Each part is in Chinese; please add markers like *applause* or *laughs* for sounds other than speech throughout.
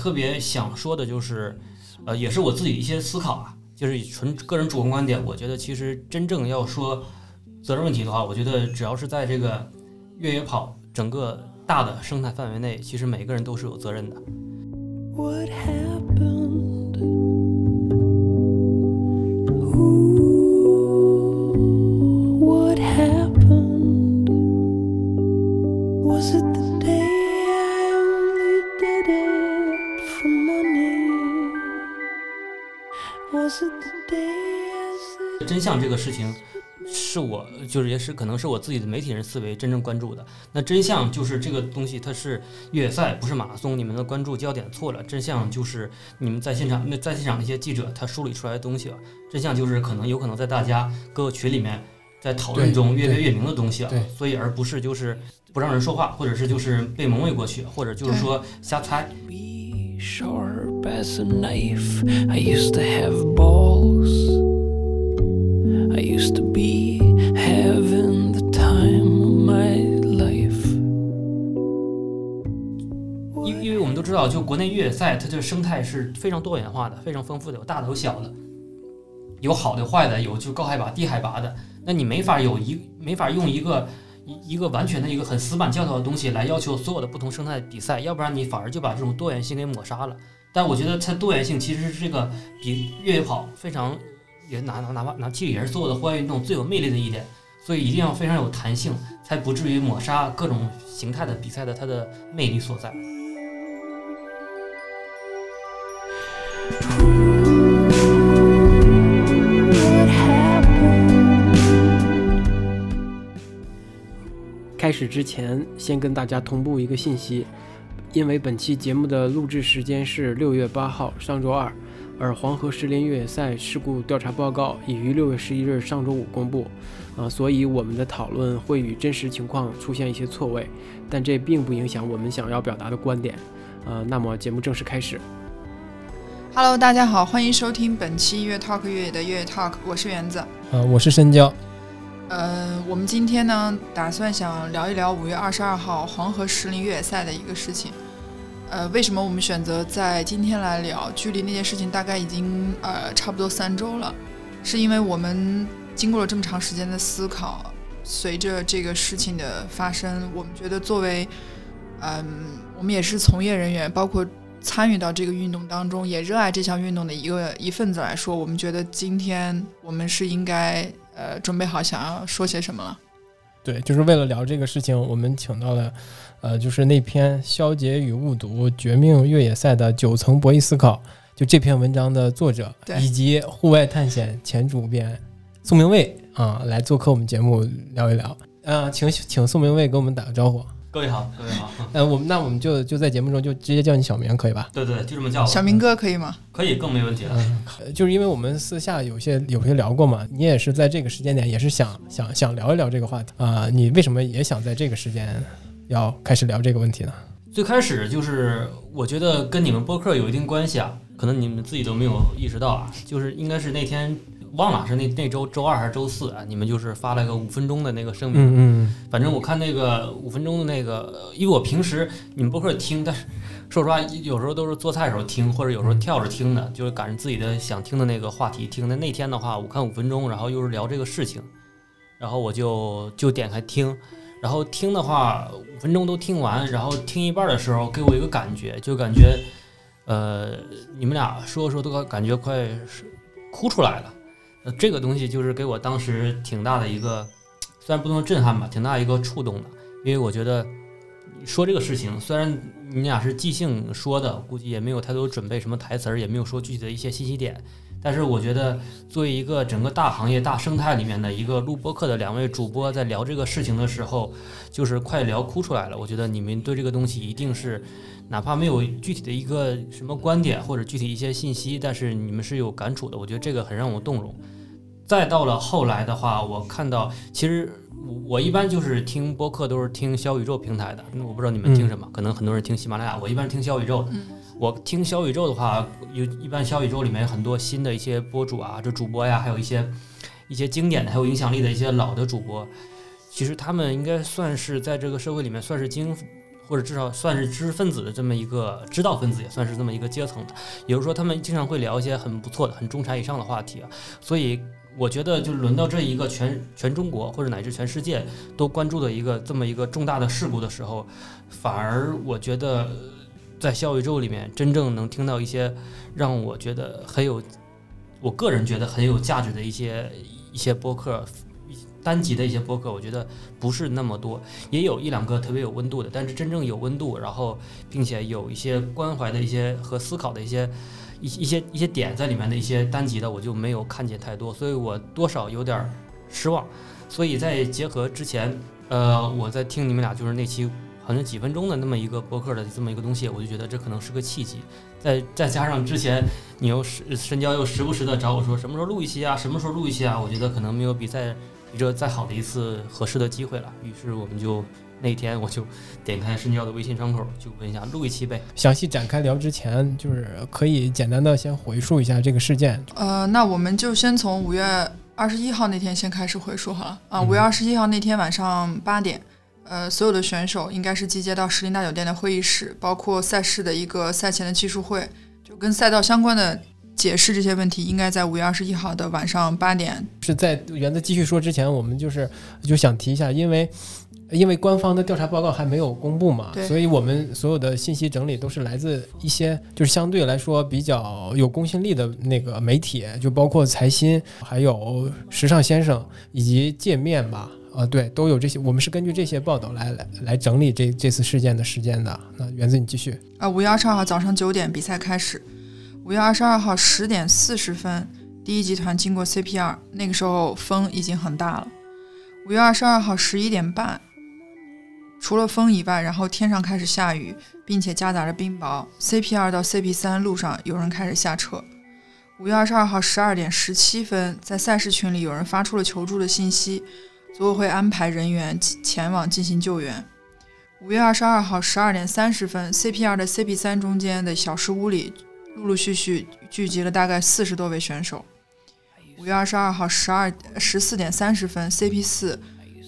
特别想说的就是，呃，也是我自己一些思考啊，就是纯个人主观观点。我觉得其实真正要说责任问题的话，我觉得只要是在这个越野跑整个大的生态范围内，其实每个人都是有责任的。What 事情，是我就是也是可能是我自己的媒体人思维真正关注的。那真相就是这个东西，它是越野赛，不是马拉松。你们的关注焦点错了。真相就是你们在现场那在现场那些记者他梳理出来的东西了。真相就是可能有可能在大家各个群里面在讨论中越辩越明的东西啊。所以而不是就是不让人说话，或者是就是被蒙蔽过去，或者就是说瞎猜。sharp as a knife. I used to have balls. Be having the time of my life. 因因为我们都知道，就国内越野赛，它这生态是非常多元化的，非常丰富的，有大的有小的，有好的坏的，有就高海拔低海拔的。那你没法有一没法用一个。一一个完全的一个很死板教条的东西来要求所有的不同生态比赛，要不然你反而就把这种多元性给抹杀了。但我觉得它多元性其实是这个比越野跑非常也哪哪哪怕哪其实也是所有的户外运动最有魅力的一点，所以一定要非常有弹性，才不至于抹杀各种形态的比赛的它的魅力所在。开始之前，先跟大家同步一个信息，因为本期节目的录制时间是六月八号上周二，而黄河石林越野赛事故调查报告已于六月十一日上周五公布，啊，所以我们的讨论会与真实情况出现一些错位，但这并不影响我们想要表达的观点，呃，那么节目正式开始。Hello，大家好，欢迎收听本期越 Talk 越野的越野 Talk，我是园子，呃，我是深交。呃，我们今天呢，打算想聊一聊五月二十二号黄河石林越野赛的一个事情。呃，为什么我们选择在今天来聊？距离那件事情大概已经呃差不多三周了，是因为我们经过了这么长时间的思考，随着这个事情的发生，我们觉得作为嗯，我们也是从业人员，包括参与到这个运动当中，也热爱这项运动的一个一份子来说，我们觉得今天我们是应该。呃，准备好想要说些什么了？对，就是为了聊这个事情，我们请到了，呃，就是那篇《消解与误读：绝命越野赛的九层博弈思考》，就这篇文章的作者，以及户外探险前主编宋明卫啊，来做客我们节目聊一聊。呃，请请宋明卫给我们打个招呼。各位好，各位好。呃，我们那我们就就在节目中就直接叫你小明，可以吧？对对，就这么叫。小明哥可以吗？可以，更没问题了。嗯，就是因为我们私下有些有些聊过嘛，你也是在这个时间点，也是想想想聊一聊这个话题啊。你为什么也想在这个时间要开始聊这个问题呢？最开始就是我觉得跟你们播客有一定关系啊，可能你们自己都没有意识到啊，就是应该是那天。忘了是那那周周二还是周四啊？你们就是发了个五分钟的那个声明。嗯嗯。反正我看那个五分钟的那个，因为我平时你们播客听，但是说实话，有时候都是做菜时候听，或者有时候跳着听的，就是赶上自己的想听的那个话题听。那那天的话，我看五分钟，然后又是聊这个事情，然后我就就点开听，然后听的话五分钟都听完，然后听一半的时候给我一个感觉，就感觉呃，你们俩说说都感觉快哭出来了。呃，这个东西就是给我当时挺大的一个，虽然不能震撼吧，挺大一个触动的。因为我觉得说这个事情，虽然你俩是即兴说的，估计也没有太多准备，什么台词儿也没有说具体的一些信息点。但是我觉得，作为一个整个大行业大生态里面的一个录播课的两位主播，在聊这个事情的时候，就是快聊哭出来了。我觉得你们对这个东西一定是。哪怕没有具体的一个什么观点或者具体一些信息，但是你们是有感触的，我觉得这个很让我动容。再到了后来的话，我看到其实我一般就是听播客都是听小宇宙平台的，我不知道你们听什么，可能很多人听喜马拉雅，我一般听小宇宙。我听小宇宙的话，有一般小宇宙里面很多新的一些播主啊，这主播呀，还有一些一些经典的、还有影响力的一些老的主播，其实他们应该算是在这个社会里面算是经。或者至少算是知识分子的这么一个知道分子，也算是这么一个阶层的。也就是说，他们经常会聊一些很不错的、很中产以上的话题啊。所以我觉得，就轮到这一个全全中国或者乃至全世界都关注的一个这么一个重大的事故的时候，反而我觉得在小宇宙里面真正能听到一些让我觉得很有，我个人觉得很有价值的一些一些播客。单集的一些播客，我觉得不是那么多，也有一两个特别有温度的，但是真正有温度，然后并且有一些关怀的一些和思考的一些一一些一些点在里面的一些单集的，我就没有看见太多，所以我多少有点失望。所以在结合之前，呃，我在听你们俩就是那期好像几分钟的那么一个播客的这么一个东西，我就觉得这可能是个契机。再再加上之前你又深深交又时不时的找我说什么时候录一期啊，什么时候录一期啊，我觉得可能没有比在这再好的一次合适的机会了，于是我们就那天我就点开深交的微信窗口，就问一下录一期呗。详细展开聊之前，就是可以简单的先回述一下这个事件。呃，那我们就先从五月二十一号那天先开始回述好了。啊，五月二十一号那天晚上八点，呃，所有的选手应该是集结到石林大酒店的会议室，包括赛事的一个赛前的技术会，就跟赛道相关的。解释这些问题应该在五月二十一号的晚上八点。是在园子继续说之前，我们就是就想提一下，因为因为官方的调查报告还没有公布嘛，所以我们所有的信息整理都是来自一些就是相对来说比较有公信力的那个媒体，就包括财新、还有时尚先生以及界面吧，啊，对，都有这些。我们是根据这些报道来来来整理这这次事件的时间的。那园子你继续啊，五月二十二号早上九点比赛开始。五月二十二号十点四十分，第一集团经过 CPR，那个时候风已经很大了。五月二十二号十一点半，除了风以外，然后天上开始下雨，并且夹杂着冰雹。CPR 到 CP 三路上有人开始下撤。五月二十二号十二点十七分，在赛事群里有人发出了求助的信息，组委会安排人员前往进行救援。五月二十二号十二点三十分，CPR 的 CP 三中间的小石屋里。陆陆续续聚集了大概四十多位选手。五月二十二号十二十四点三十分，CP 四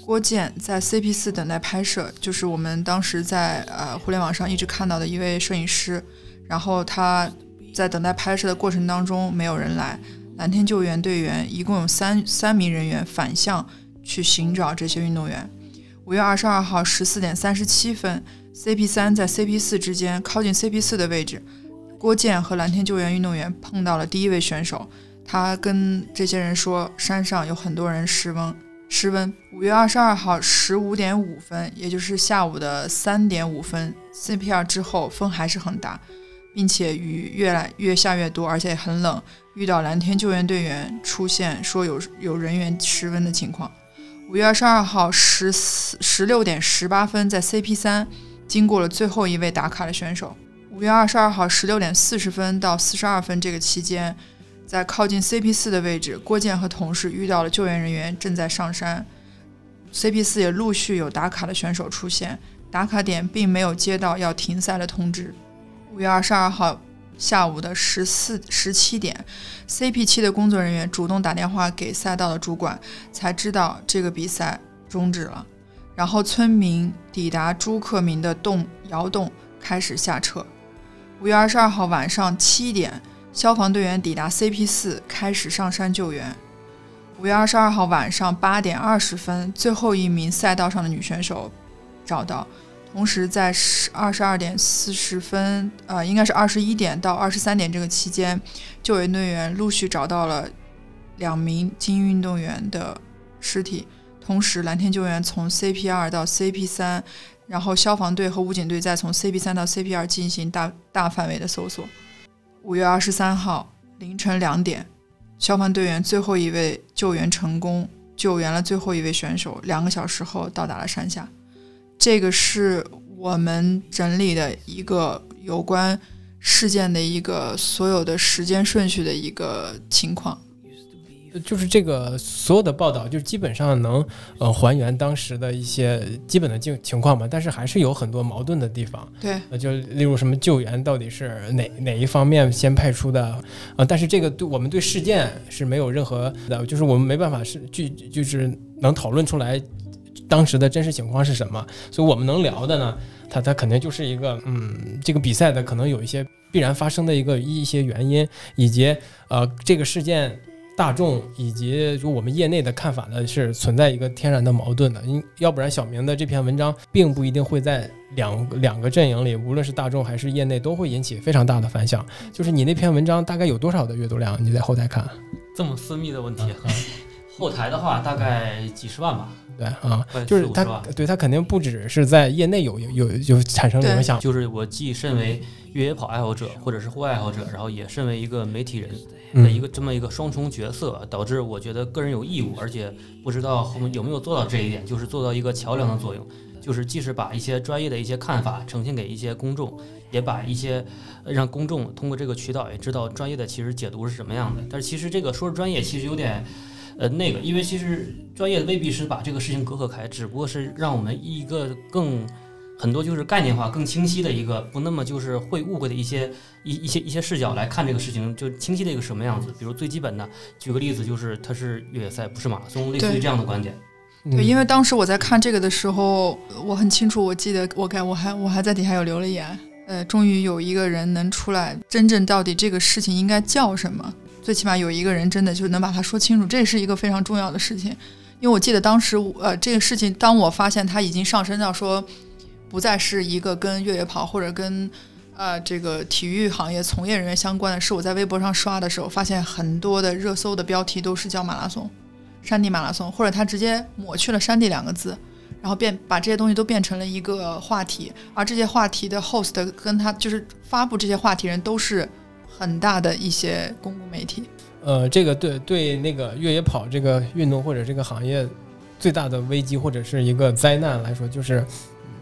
郭健在 CP 四等待拍摄，就是我们当时在呃互联网上一直看到的一位摄影师。然后他在等待拍摄的过程当中，没有人来。蓝天救援队员一共有三三名人员反向去寻找这些运动员。五月二十二号十四点三十七分，CP 三在 CP 四之间靠近 CP 四的位置。郭健和蓝天救援运动员碰到了第一位选手，他跟这些人说山上有很多人失温。失温。五月二十二号十五点五分，也就是下午的三点五分，CPR 之后风还是很大，并且雨越来越下越多，而且很冷。遇到蓝天救援队员出现说有有人员失温的情况。五月二十二号十四十六点十八分，在 CP 三经过了最后一位打卡的选手。五月二十二号十六点四十分到四十二分这个期间，在靠近 CP 四的位置，郭健和同事遇到了救援人员正在上山。CP 四也陆续有打卡的选手出现，打卡点并没有接到要停赛的通知。五月二十二号下午的十四十七点，CP 七的工作人员主动打电话给赛道的主管，才知道这个比赛终止了。然后村民抵达朱克明的洞窑洞，开始下撤。五月二十二号晚上七点，消防队员抵达 CP 四，开始上山救援。五月二十二号晚上八点二十分，最后一名赛道上的女选手找到。同时，在十二十二点四十分，呃，应该是二十一点到二十三点这个期间，救援队员陆续找到了两名精英运动员的尸体。同时，蓝天救援从 CP 二到 CP 三。然后消防队和武警队再从 CP 三到 CP 二进行大大范围的搜索。五月二十三号凌晨两点，消防队员最后一位救援成功，救援了最后一位选手。两个小时后到达了山下。这个是我们整理的一个有关事件的一个所有的时间顺序的一个情况。就是这个所有的报道，就基本上能呃还原当时的一些基本的情情况嘛，但是还是有很多矛盾的地方。对，呃，就例如什么救援到底是哪哪一方面先派出的啊？但是这个对我们对事件是没有任何的，就是我们没办法是具就是能讨论出来当时的真实情况是什么。所以我们能聊的呢，它它肯定就是一个嗯，这个比赛的可能有一些必然发生的一个一些原因，以及呃这个事件。大众以及就我们业内的看法呢，是存在一个天然的矛盾的，因要不然小明的这篇文章并不一定会在两两个阵营里，无论是大众还是业内，都会引起非常大的反响。就是你那篇文章大概有多少的阅读量？你在后台看，这么私密的问题，后台的话大概几十万吧。对啊，就是他，对他肯定不只是在业内有有有产生影响，就是我既身为越野跑爱好者，或者是户外爱好者，然后也身为一个媒体人的一个这么一个双重角色，导致我觉得个人有义务，而且不知道后面有没有做到这一点，就是做到一个桥梁的作用，就是即使把一些专业的一些看法呈现给一些公众，也把一些让公众通过这个渠道也知道专业的其实解读是什么样的。但是其实这个说是专业，其实有点。呃，那个，因为其实专业未必是把这个事情隔阂开，只不过是让我们一个更很多就是概念化、更清晰的一个，不那么就是会误会的一些一一些一些视角来看这个事情，就清晰的一个什么样子。比如最基本的，举个例子，就是它是越野赛，不是马拉松，类似于这样的观点。对，因为当时我在看这个的时候，我很清楚，我记得我该我还我还在底下有留了言。呃，终于有一个人能出来，真正到底这个事情应该叫什么？最起码有一个人真的就能把它说清楚，这是一个非常重要的事情。因为我记得当时，呃，这个事情当我发现它已经上升到说，不再是一个跟越野跑或者跟呃这个体育行业从业人员相关的事。我在微博上刷的时候，发现很多的热搜的标题都是叫马拉松、山地马拉松，或者他直接抹去了“山地”两个字，然后变把这些东西都变成了一个话题。而这些话题的 host 跟他就是发布这些话题人都是。很大的一些公共媒体，呃，这个对对那个越野跑这个运动或者这个行业最大的危机或者是一个灾难来说，就是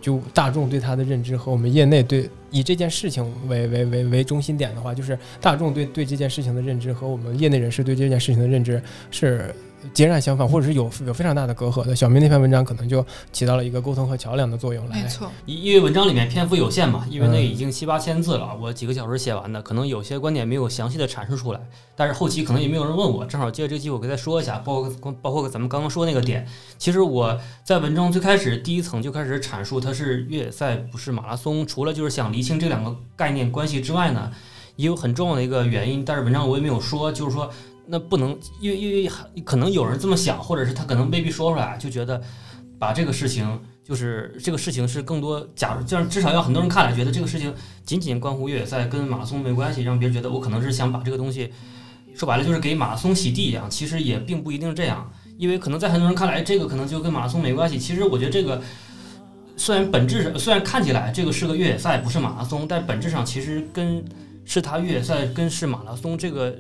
就大众对它的认知和我们业内对以这件事情为为为为中心点的话，就是大众对对这件事情的认知和我们业内人士对这件事情的认知是。截然相反，或者是有有非常大的隔阂的。小明那篇文章可能就起到了一个沟通和桥梁的作用。没错，因为文章里面篇幅有限嘛，因为那已经七八千字了，我几个小时写完的，可能有些观点没有详细的阐述出来。但是后期可能也没有人问我，正好借这个机会我跟他说一下，包括包括咱们刚刚说那个点。其实我在文章最开始第一层就开始阐述，它是越野赛，不是马拉松。除了就是想厘清这两个概念关系之外呢，也有很重要的一个原因，但是文章我也没有说，就是说。那不能，因为因为可能有人这么想，或者是他可能未必说出来，就觉得把这个事情，就是这个事情是更多，假如这样，至少要很多人看来觉得这个事情仅仅关乎越野赛，跟马拉松没关系，让别人觉得我可能是想把这个东西说白了就是给马拉松洗地一样，其实也并不一定这样，因为可能在很多人看来，这个可能就跟马拉松没关系。其实我觉得这个虽然本质上虽然看起来这个是个越野赛，不是马拉松，但本质上其实跟是他越野赛跟是马拉松这个。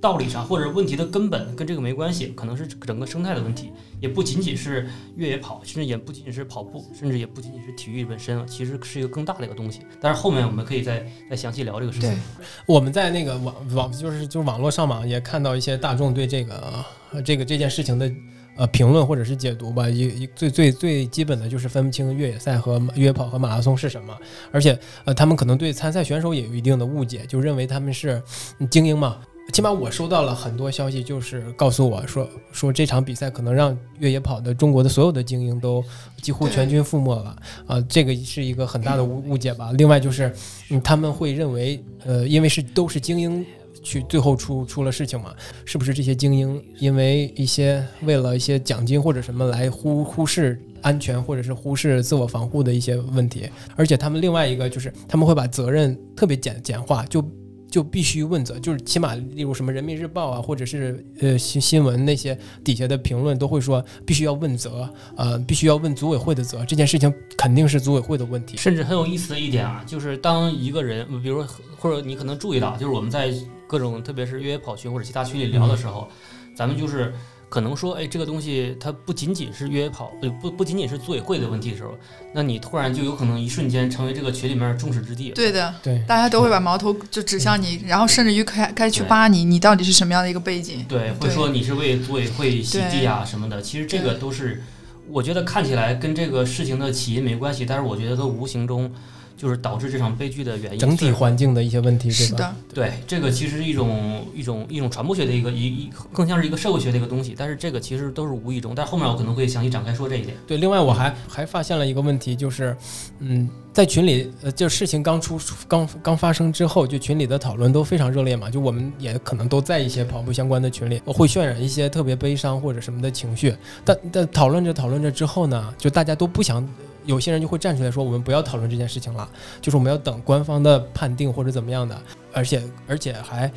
道理上或者问题的根本跟这个没关系，可能是整个生态的问题，也不仅仅是越野跑，甚至也不仅仅是跑步，甚至也不仅仅是体育本身，其实是一个更大的一个东西。但是后面我们可以再再详细聊这个事情。我们在那个网网就是就是网络上网，也看到一些大众对这个这个这件事情的呃评论或者是解读吧，一一最最最基本的就是分不清越野赛和越野跑和马拉松是什么，而且呃他们可能对参赛选手也有一定的误解，就认为他们是精英嘛。起码我收到了很多消息，就是告诉我说说这场比赛可能让越野跑的中国的所有的精英都几乎全军覆没了啊！这个是一个很大的误误解吧。另外就是，嗯，他们会认为，呃，因为是都是精英去最后出出了事情嘛，是不是这些精英因为一些为了一些奖金或者什么来忽忽视安全或者是忽视自我防护的一些问题？而且他们另外一个就是他们会把责任特别简简化，就。就必须问责，就是起码，例如什么人民日报啊，或者是呃新新闻那些底下的评论都会说，必须要问责，呃，必须要问组委会的责，这件事情肯定是组委会的问题。甚至很有意思的一点啊，就是当一个人，比如说或者你可能注意到，就是我们在各种特别是越野跑群或者其他群里聊的时候，咱们就是。可能说，哎，这个东西它不仅仅是越野跑，呃，不不仅仅是组委会的问题的时候，那你突然就有可能一瞬间成为这个群里面众矢之的。对的，对，大家都会把矛头就指向你，然后甚至于开该去扒你，你到底是什么样的一个背景？对，会说你是为组委会洗地啊什么的。其实这个都是，我觉得看起来跟这个事情的起因没关系，但是我觉得都无形中就是导致这场悲剧的原因。整体环境的一些问题？是的，对，这个其实是一种一种一种传播学的一个一一更像是一个社会学的一个东西，但是这个其实都是无意中，但后面我可能会详细展开说这一点。对，另外我还还发现了一个问题，就是，嗯，在群里，呃，就事情刚出刚刚发生之后，就群里的讨论都非常热烈嘛，就我们也可能都在一些跑步相关的群里，会渲染一些特别悲伤或者什么的情绪，但但讨论着讨论着之后呢，就大家都不想。有些人就会站出来说：“我们不要讨论这件事情了，就是我们要等官方的判定或者怎么样的，而且而且还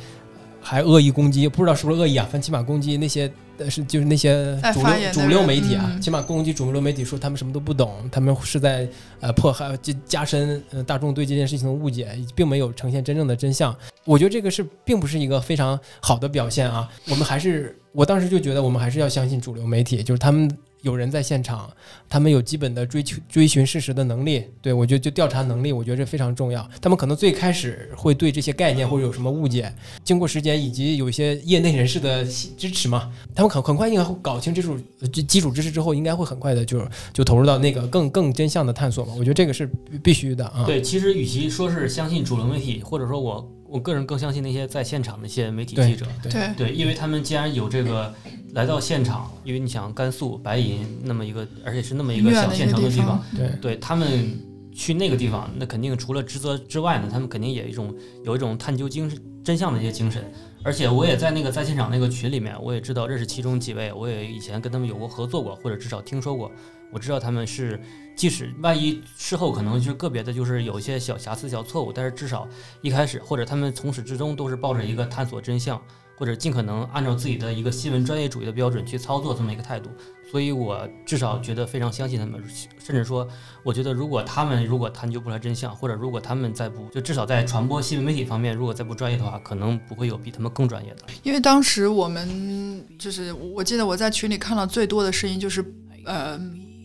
还恶意攻击，不知道是不是恶意啊？反正起码攻击那些呃是就是那些主流主流媒体啊，嗯起码攻击主流媒体说他们什么都不懂，他们是在呃迫害加加深呃大众对这件事情的误解，并没有呈现真正的真相。我觉得这个是并不是一个非常好的表现啊。我们还是我当时就觉得我们还是要相信主流媒体，就是他们。有人在现场，他们有基本的追求追寻事实的能力，对我觉得就调查能力，我觉得这非常重要。他们可能最开始会对这些概念或者有什么误解，经过时间以及有一些业内人士的支持嘛，他们很很快应该会搞清这种基础知识之后，应该会很快的就就投入到那个更更真相的探索嘛。我觉得这个是必须的啊。对，其实与其说是相信主流媒体，或者说我我个人更相信那些在现场的一些媒体记者。对对，对，因为他们既然有这个来到现场，因为你想甘肃白银那么一个，而且是那么一个小远的地方县城的地方，对对他们去那个地方，那肯定除了职责之外呢，他们肯定也有一种有一种探究精神真相的一些精神。而且我也在那个在现场那个群里面，我也知道认识其中几位，我也以前跟他们有过合作过，或者至少听说过。我知道他们是，即使万一事后可能就是个别的，就是有一些小瑕疵、小错误，但是至少一开始或者他们从始至终都是抱着一个探索真相，或者尽可能按照自己的一个新闻专业主义的标准去操作这么一个态度。所以我至少觉得非常相信他们，甚至说，我觉得如果他们如果探究不出来真相，或者如果他们再不就至少在传播新闻媒体方面，如果再不专业的话，可能不会有比他们更专业的。因为当时我们就是，我记得我在群里看到最多的声音就是，呃，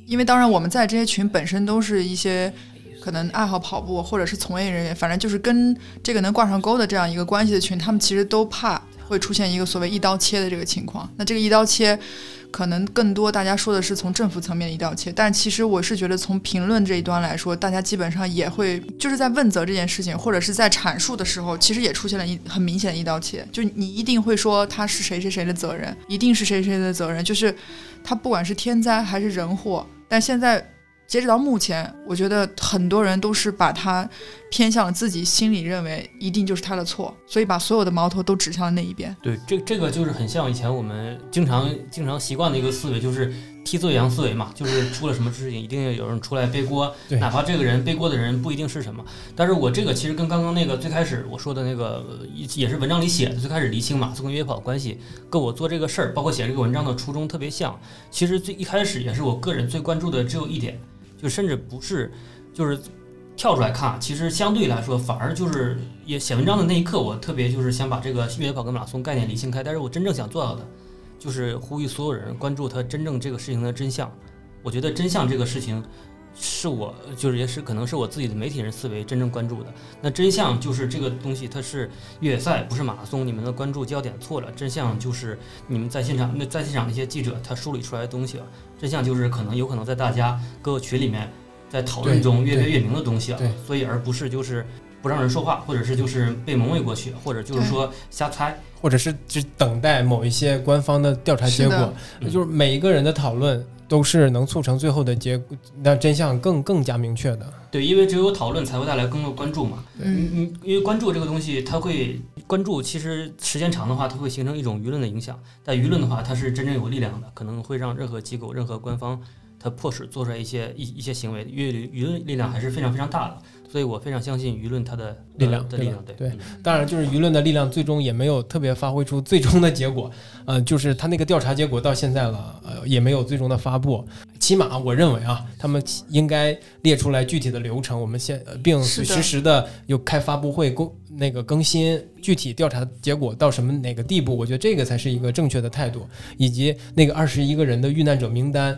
因为当然我们在这些群本身都是一些可能爱好跑步或者是从业人员，反正就是跟这个能挂上钩的这样一个关系的群，他们其实都怕会出现一个所谓一刀切的这个情况。那这个一刀切，可能更多大家说的是从政府层面的一刀切，但其实我是觉得从评论这一端来说，大家基本上也会就是在问责这件事情，或者是在阐述的时候，其实也出现了一很明显的一刀切，就你一定会说他是谁谁谁的责任，一定是谁谁的责任，就是他不管是天灾还是人祸，但现在。截止到目前，我觉得很多人都是把他偏向了自己心里认为一定就是他的错，所以把所有的矛头都指向了那一边。对，这这个就是很像以前我们经常经常习惯的一个思维，就是替罪羊思维嘛，就是出了什么事情，一定要有人出来背锅，对哪怕这个人背锅的人不一定是什么。但是我这个其实跟刚刚那个最开始我说的那个呃也是文章里写的，最开始厘清马斯跟约跑关系，跟我做这个事儿，包括写这个文章的初衷特别像。其实最一开始也是我个人最关注的只有一点，就甚至不是就是。跳出来看，其实相对来说，反而就是也写文章的那一刻，我特别就是想把这个越野跑跟马拉松概念理清开。但是我真正想做到的，就是呼吁所有人关注他真正这个事情的真相。我觉得真相这个事情，是我就是也是可能是我自己的媒体人思维真正关注的。那真相就是这个东西，它是越野赛，不是马拉松。你们的关注焦点错了。真相就是你们在现场那在现场那些记者他梳理出来的东西了。真相就是可能有可能在大家各个群里面在讨论中越辩越明的东西啊。所以而不是就是不让人说话，或者是就是被蒙昧过去，或者就是说瞎猜。或者是只等待某一些官方的调查结果是的，嗯就是每一个人的讨论都是能促成最后的结果，让真相更更加明确的。对，因为只有讨论才会带来更多关注嘛。嗯，嗯，因为关注这个东西，它会关注，其实时间长的话，它会形成一种舆论的影响。但舆论的话，它是真正有力量的，可能会让任何机构、任何官方，它迫使做出来一些一一些行为，舆舆论力量还是非常非常大的。所以我非常相信舆论它的力量的力量。对对嗯当然，就是舆论的力量最终也没有特别发挥出最终的结果，呃，就是他那个调查结果到现在了，呃，也没有最终的发布。起码我认为啊，他们应该列出来具体的流程，我们现呃并实时的有开发布会公那个更新具体调查结果到什么哪个地步，我觉得这个才是一个正确的态度，以及那个二十一个人的遇难者名单。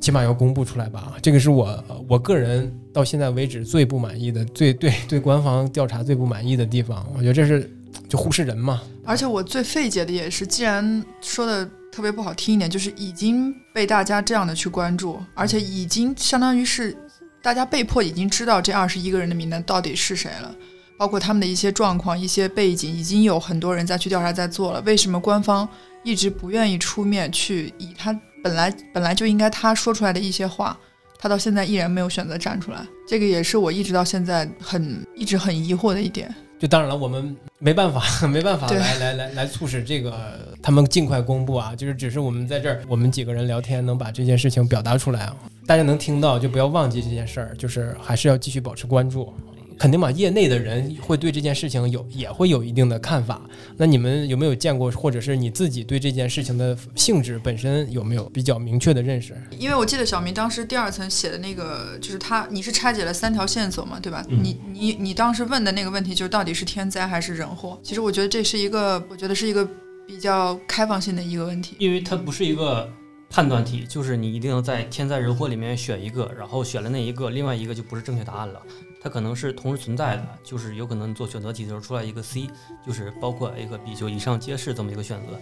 起码要公布出来吧，这个是我我个人到现在为止最不满意的，最对对官方调查最不满意的地方。我觉得这是就忽视人嘛，而且我最费解的也是，既然说的特别不好听一点，就是已经被大家这样的去关注，而且已经相当于是大家被迫已经知道这二十一个人的名单到底是谁了，包括他们的一些状况、一些背景，已经有很多人在去调查、在做了。为什么官方一直不愿意出面去以他本来本来就应该他说出来的一些话，他到现在依然没有选择站出来？这个也是我一直到现在很一直很疑惑的一点。就当然了，我们没办法，*laughs* 没办法来来来来促使这个他们尽快公布啊。就是只是我们在这儿，我们几个人聊天，能把这件事情表达出来啊，大家能听到，就不要忘记这件事儿，就是还是要继续保持关注。肯定嘛，业内的人会对这件事情有也会有一定的看法。那你们有没有见过，或者是你自己对这件事情的性质本身有没有比较明确的认识？因为我记得小明当时第二层写的那个，就是他你是拆解了三条线索嘛，对吧？嗯你你你当时问的那个问题就是到底是天灾还是人祸？其实我觉得这是一个，我觉得是一个比较开放性的一个问题。因为它不是一个判断题，就是你一定要在天灾人祸里面选一个，然后选了那一个，另外一个就不是正确答案了。它可能是同时存在的，就是有可能做选择题的时候出来一个 C，就是包括 A 和 B 就以上皆是这么一个选择。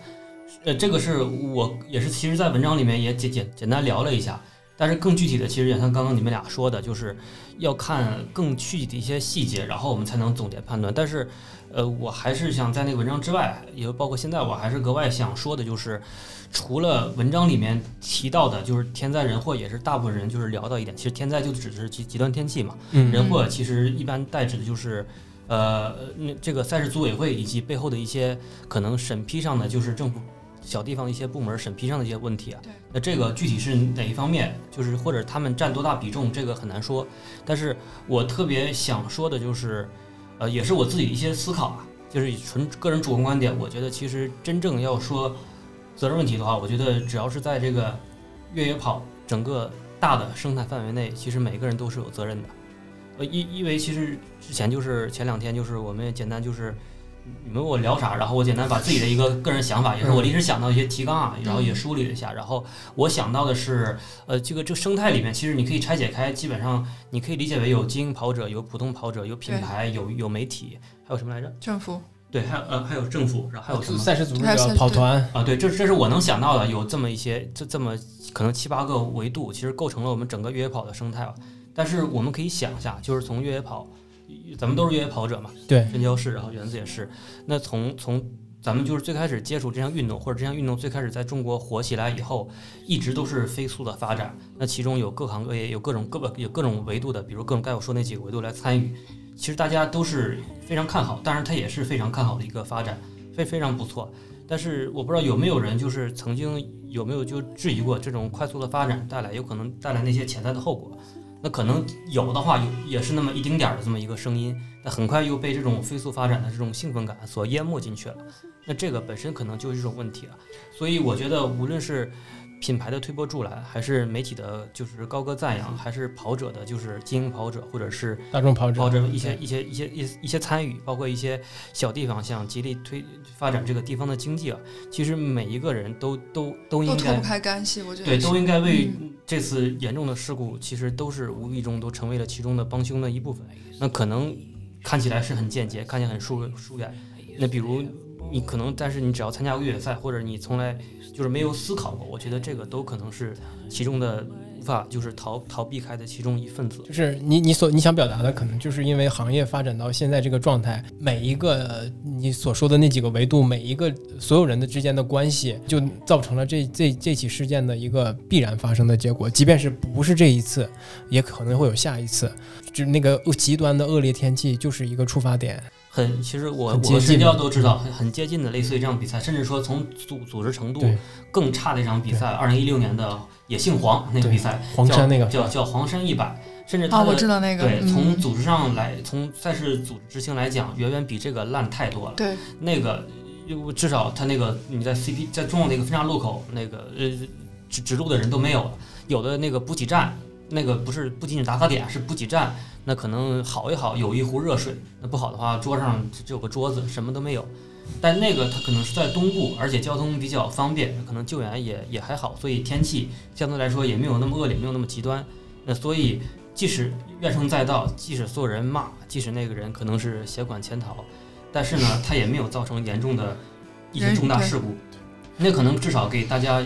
呃，这个是我也是其实在文章里面也简简简单聊了一下，但是更具体的其实也像刚刚你们俩说的，就是要看更具体的一些细节，然后我们才能总结判断。但是，呃，我还是想在那个文章之外，也包括现在我还是格外想说的就是。除了文章里面提到的，就是天灾人祸，也是大部分人就是聊到一点。其实天灾就只是极极端天气嘛，嗯人祸其实一般代指的就是，呃，那这个赛事组委会以及背后的一些可能审批上的，就是政府小地方的一些部门审批上的一些问题啊对。那这个具体是哪一方面，就是或者他们占多大比重，这个很难说。但是我特别想说的就是，呃，也是我自己的一些思考啊，就是纯个人主观观点，我觉得其实真正要说责任问题的话，我觉得只要是在这个越野跑整个大的生态范围内，其实每个人都是有责任的。呃，因因为其实之前就是前两天就是我们也简单就是你们问我聊啥，然后我简单把自己的一个个人想法，也是我临时想到一些提纲啊，然后也梳理了一下。然后我想到的是，呃，这个这个生态里面，其实你可以拆解开，基本上你可以理解为有精英跑者，有普通跑者，有品牌，有有媒体，还有什么来着？政府对，还有呃还有政府，然后还有什么？赛事组织者、跑团，啊，对，这这是我能想到的，有这么一些，这这么可能七八个维度，其实构成了我们整个越野跑的生态吧。但是我们可以想一下，就是从越野跑，咱们都是越野跑者嘛，对，深交是，然后原子也是。那从从咱们就是最开始接触这项运动，或者这项运动最开始在中国火起来以后，一直都是飞速的发展。那其中有各行各业，有各种各个有各种维度的，比如各种刚才我说那几个维度来参与。其实大家都是非常看好，当然它也是非常看好的一个发展，非非常不错。但是我不知道有没有人就是曾经有没有就质疑过这种快速的发展带来有可能带来那些潜在的后果。那可能有的话，有也是那么一丁点儿的这么一个声音，那很快又被这种飞速发展的这种兴奋感所淹没进去了。那这个本身可能就是一种问题了。所以我觉得，无论是品牌的推波助澜，还是媒体的就是高歌赞扬，还是跑者的就是精英跑者，或者是大众跑者，跑者一些一些一些一一些参与，包括一些小地方像极力推发展这个地方的经济啊，其实每一个人都都都都应该脱不开干系，我觉得对，都应该为嗯这次严重的事故，其实都是无意中都成为了其中的帮凶的一部分。那可能看起来是很间接，看起来很疏疏远。那比如你可能，但是你只要参加过越野赛，或者你从来就是没有思考过，我觉得这个都可能是其中的无法就是逃逃避开的其中一份子。就是你你所你想表达的，可能就是因为行业发展到现在这个状态，每一个你所说的那几个维度，每一个所有人的之间的关系，就造成了这这这起事件的一个必然发生的结果。即便是不是这一次，也可能会有下一次。就那个极端的恶劣天气，就是一个触发点。很，其实我我和深交都知道，很很接近的类似于这样比赛，甚至说从组组织程度更差的一场比赛，二零一六年的也姓黄那个比赛，黄山那个叫叫黄山一百，甚至它啊，的我知道那个，对，从嗯，组织上来，从赛事组织执行来讲，远远比这个烂太多了。对，那个，呃至少他那个你在 CP 在中央那个分岔路口那个呃指指路的人都没有了，有的那个补给站，那个不是不仅仅打卡点，是补给站，那可能好一好有一壶热水，那不好的话桌上只有个桌子，什么都没有。但那个它可能是在东部，而且交通比较方便，可能救援也也还好，所以天气相对来说也没有那么恶劣，没有那么极端。那所以即使怨声载道，即使所有人骂，即使那个人可能是携款潜逃，但是呢，他也没有造成严重的一些重大事故。那可能至少给大家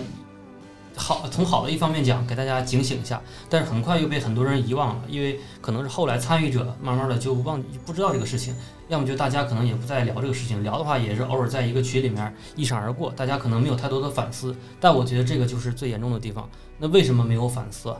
好从好的一方面讲，给大家警醒一下，但是很快又被很多人遗忘了，因为可能是后来参与者慢慢的就忘不知道这个事情，要么就大家可能也不再聊这个事情，聊的话也是偶尔在一个群里面一闪而过，大家可能没有太多的反思。但我觉得这个就是最严重的地方。那为什么没有反思？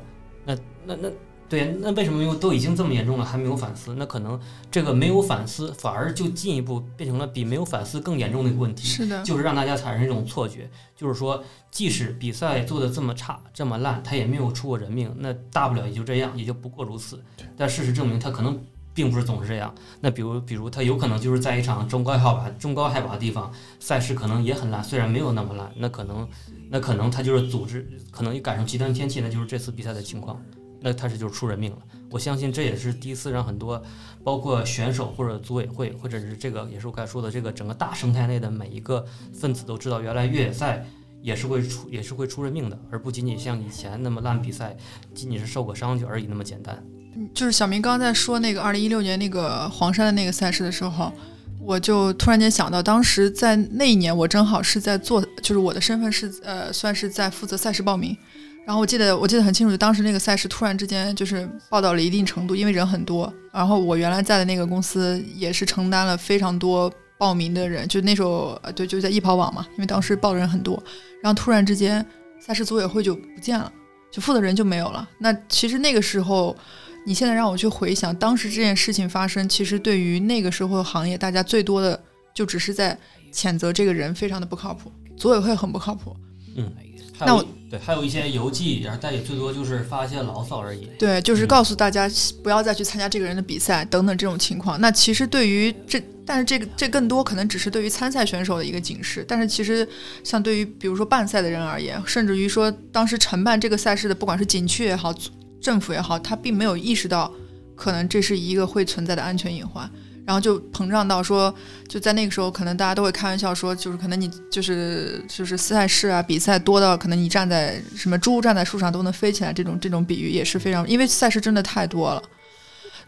那那那。对，那为什么又都已经这么严重了，还没有反思？那可能这个没有反思，反而就进一步变成了比没有反思更严重的一个问题。是的，就是让大家产生一种错觉，就是说，即使比赛做的这么差、这么烂，他也没有出过人命，那大不了也就这样，也就不过如此。但事实证明，他可能并不是总是这样。那比如，比如他有可能就是在一场中高海拔、中高海拔的地方，赛事可能也很烂，虽然没有那么烂，那可能，那可能他就是组织，可能一赶上极端天气，那就是这次比赛的情况。那他是就是出人命了，我相信这也是第一次让很多，包括选手或者组委会，或者是这个也是我刚才说的这个整个大生态内的每一个分子都知道，原来越野赛也是会出也是会出人命的，而不仅仅像以前那么烂比赛，仅仅是受个伤就而已那么简单。就是小明刚刚在说那个二零一六年那个黄山的那个赛事的时候，我就突然间想到，当时在那一年我正好是在做，就是我的身份是呃算是在负责赛事报名。然后我记得我记得很清楚，就当时那个赛事突然之间就是报道了一定程度，因为人很多。然后我原来在的那个公司也是承担了非常多报名的人，就那时候呃对就在易跑网嘛，因为当时报的人很多。然后突然之间赛事组委会就不见了，就负责人就没有了。那其实那个时候，你现在让我去回想当时这件事情发生，其实对于那个时候的行业，大家最多的就只是在谴责这个人非常的不靠谱，组委会很不靠谱。嗯。那我对还有一些游记，然后但也最多就是发一些牢骚而已。对，就是告诉大家不要再去参加这个人的比赛等等这种情况。那其实对于这，但是这个这更多可能只是对于参赛选手的一个警示。但是其实像对于比如说办赛的人而言，甚至于说当时承办这个赛事的，不管是景区也好，政府也好，他并没有意识到可能这是一个会存在的安全隐患。然后就膨胀到说，就在那个时候，可能大家都会开玩笑说，就是可能你就是就是赛事啊比赛多到可能你站在什么猪站在树上都能飞起来这种这种比喻也是非常，因为赛事真的太多了。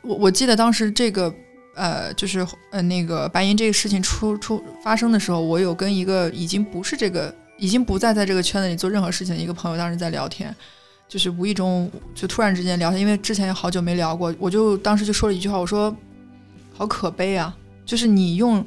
我我记得当时这个呃就是呃那个白银这个事情出出发生的时候，我有跟一个已经不是这个已经不再在这个圈子里做任何事情的一个朋友当时在聊天，就是无意中就突然之间聊天，因为之前也好久没聊过，我就当时就说了一句话，我说。好可悲啊！就是你用，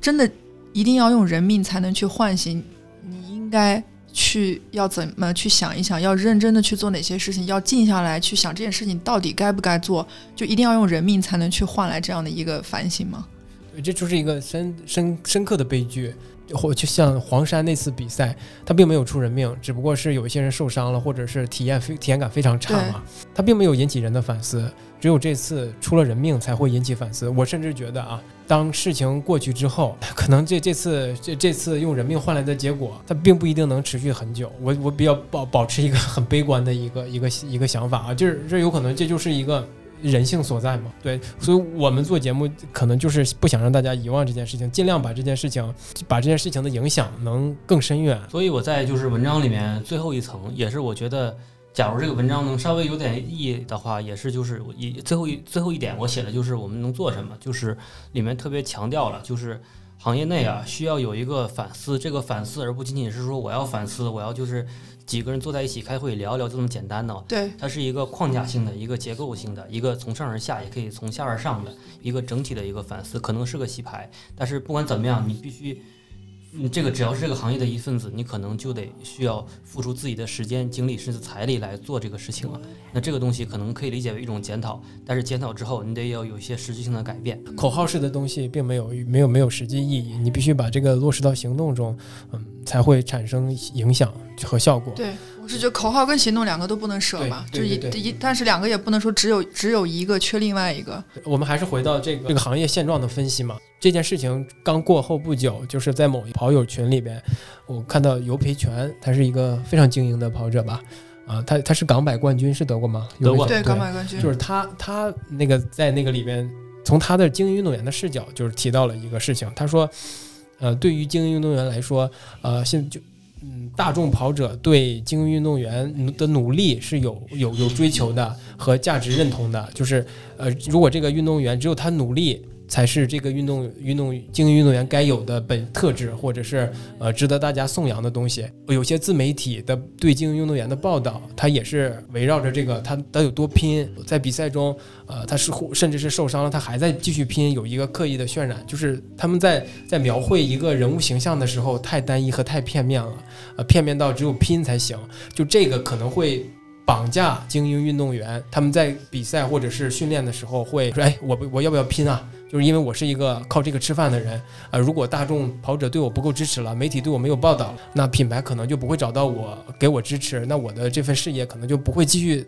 真的一定要用人命才能去唤醒。你应该去要怎么去想一想，要认真的去做哪些事情，要静下来去想这件事情到底该不该做，就一定要用人命才能去换来这样的一个反省吗？对，这就是一个深深深刻的悲剧。或就像黄山那次比赛，他并没有出人命，只不过是有一些人受伤了，或者是体验非体验感非常差嘛。他并没有引起人的反思。只有这次出了人命才会引起反思。我甚至觉得啊，当事情过去之后，*laughs* 可能这这次这这次用人命换来的结果，它并不一定能持续很久。我我比较保保持一个很悲观的一个一个一个想法啊，就是这有可能这就是一个人性所在嘛。对，所以我们做节目可能就是不想让大家遗忘这件事情，尽量把这件事情把这件事情的影响能更深远。所以我在就是文章里面最后一层，也是我觉得。假如这个文章能稍微有点意义的话，也是就是一最后一最后一点我写的就是我们能做什么，就是里面特别强调了，就是行业内啊需要有一个反思，这个反思而不仅仅是说我要反思，我要就是几个人坐在一起开会聊一聊就这么简单的，对，它是一个框架性的一个结构性的一个从上而下，也可以从下而上的一个整体的一个反思，可能是个洗牌，但是不管怎么样，你必须。你这个只要是这个行业的一份子，你可能就得需要付出自己的时间、精力甚至财力来做这个事情了。那这个东西可能可以理解为一种检讨，但是检讨之后，你得要有一些实质性的改变。口号式的东西并没有没有没有实际意义，你必须把这个落实到行动中，嗯，才会产生影响和效果。对。我是觉得口号跟行动两个都不能舍嘛，就一一，但是两个也不能说只有只有一个缺另外一个。我们还是回到这个这个行业现状的分析嘛。这件事情刚过后不久，就是在某一跑友群里边，我看到尤培全，他是一个非常精英的跑者吧，啊，他他是港百冠军，是得过吗？得过，对港百冠军。就是他他那个在那个里边，从他的精英运动员的视角，就是提到了一个事情，他说，呃，对于精英运动员来说，呃，现就。大众跑者对精英运动员的努力是有有有追求的和价值认同的，就是呃，如果这个运动员只有他努力才是这个运动运动精英运动员该有的本特质，或者是呃值得大家颂扬的东西。有些自媒体的对精英运动员的报道，它也是围绕着这个他他有多拼，在比赛中，呃，他是甚至是受伤了，他还在继续拼，有一个刻意的渲染，就是他们在在描绘一个人物形象的时候太单一和太片面了，呃，片面到只有拼才行。就这个可能会。绑架精英运动员，他们在比赛或者是训练的时候会说：“哎，我我要不要拼啊？就是因为我是一个靠这个吃饭的人啊。如果大众跑者对我不够支持了，媒体对我没有报道，那品牌可能就不会找到我给我支持，那我的这份事业可能就不会继续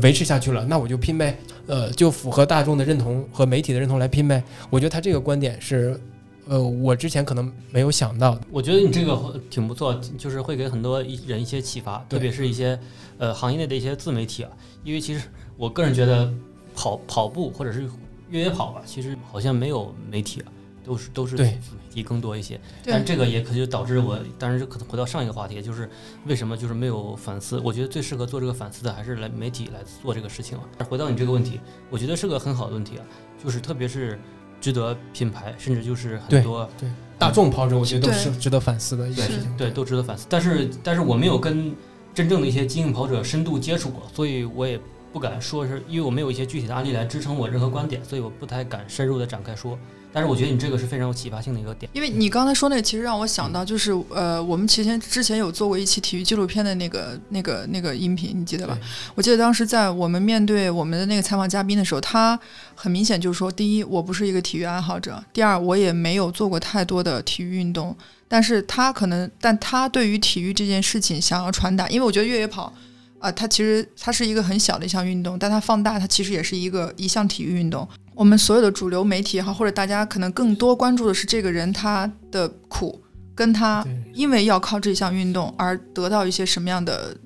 维持下去了。那我就拼呗，呃，就符合大众的认同和媒体的认同来拼呗。我觉得他这个观点是。”呃，我之前可能没有想到，我觉得你这个挺不错，就是会给很多人一些启发，特别是一些呃行业内的一些自媒体啊。因为其实我个人觉得跑跑步或者是越野跑吧，其实好像没有媒体啊，都是都是自媒体更多一些。但这个也可就导致我，当然可能回到上一个话题，就是为什么就是没有反思？我觉得最适合做这个反思的还是来媒体来做这个事情啊。回到你这个问题，我觉得是个很好的问题啊，就是特别是。值得品牌，甚至就是很多对大众跑者，我觉得都是值得反思的一件事情。对，都值得反思。但是，但是我没有跟真正的一些精英跑者深度接触过，所以我也不敢说是因为我没有一些具体的案例来支撑我任何观点，所以我不太敢深入的展开说。但是我觉得你这个是非常有启发性的一个点，因为你刚才说那个，其实让我想到就是，呃，我们之前之前有做过一期体育纪录片的那个那个那个音频，你记得吧？我记得当时在我们面对我们的那个采访嘉宾的时候，他很明显就是说，第一，我不是一个体育爱好者；第二，我也没有做过太多的体育运动。但是他可能，但他对于体育这件事情想要传达，因为我觉得越野跑。啊，它其实它是一个很小的一项运动，但它放大，它其实也是一个一项体育运动。我们所有的主流媒体也好，或者大家可能更多关注的是这个人他的苦，跟他因为要靠这项运动而得到一些什么样的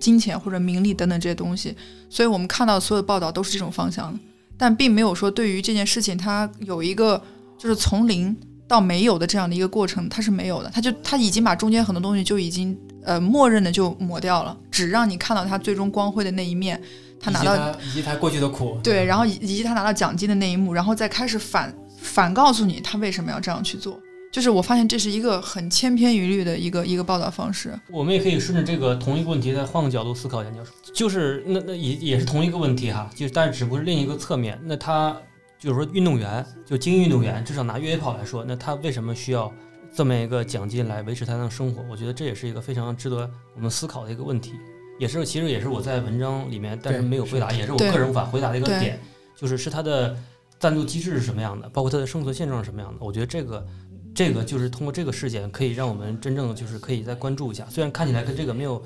金钱或者名利等等这些东西。所以我们看到所有的报道都是这种方向的，但并没有说对于这件事情它有一个就是从零到没有的这样的一个过程，它是没有的。他就他已经把中间很多东西就已经。呃，默认的就抹掉了，只让你看到他最终光辉的那一面，他拿到以及他过去的苦，对，然后以以及他拿到奖金的那一幕，然后再开始反反告诉你他为什么要这样去做。就是我发现这是一个很千篇一律的一个一个报道方式。我们也可以顺着这个同一个问题再换个角度思考一下，教授，就是那那也也是同一个问题哈，就但是只不过是另一个侧面。那他就是说运动员，就精英运动员，至少拿越野跑来说，那他为什么需要？这么一个奖金来维持他的生活，我觉得这也是一个非常值得我们思考的一个问题，也是其实也是我在文章里面但是没有回答，也是我个人无法回答的一个点，就是是他的赞助机制是什么样的，包括他的生存现状是什么样的。我觉得这个这个就是通过这个事件可以让我们真正就是可以再关注一下，虽然看起来跟这个没有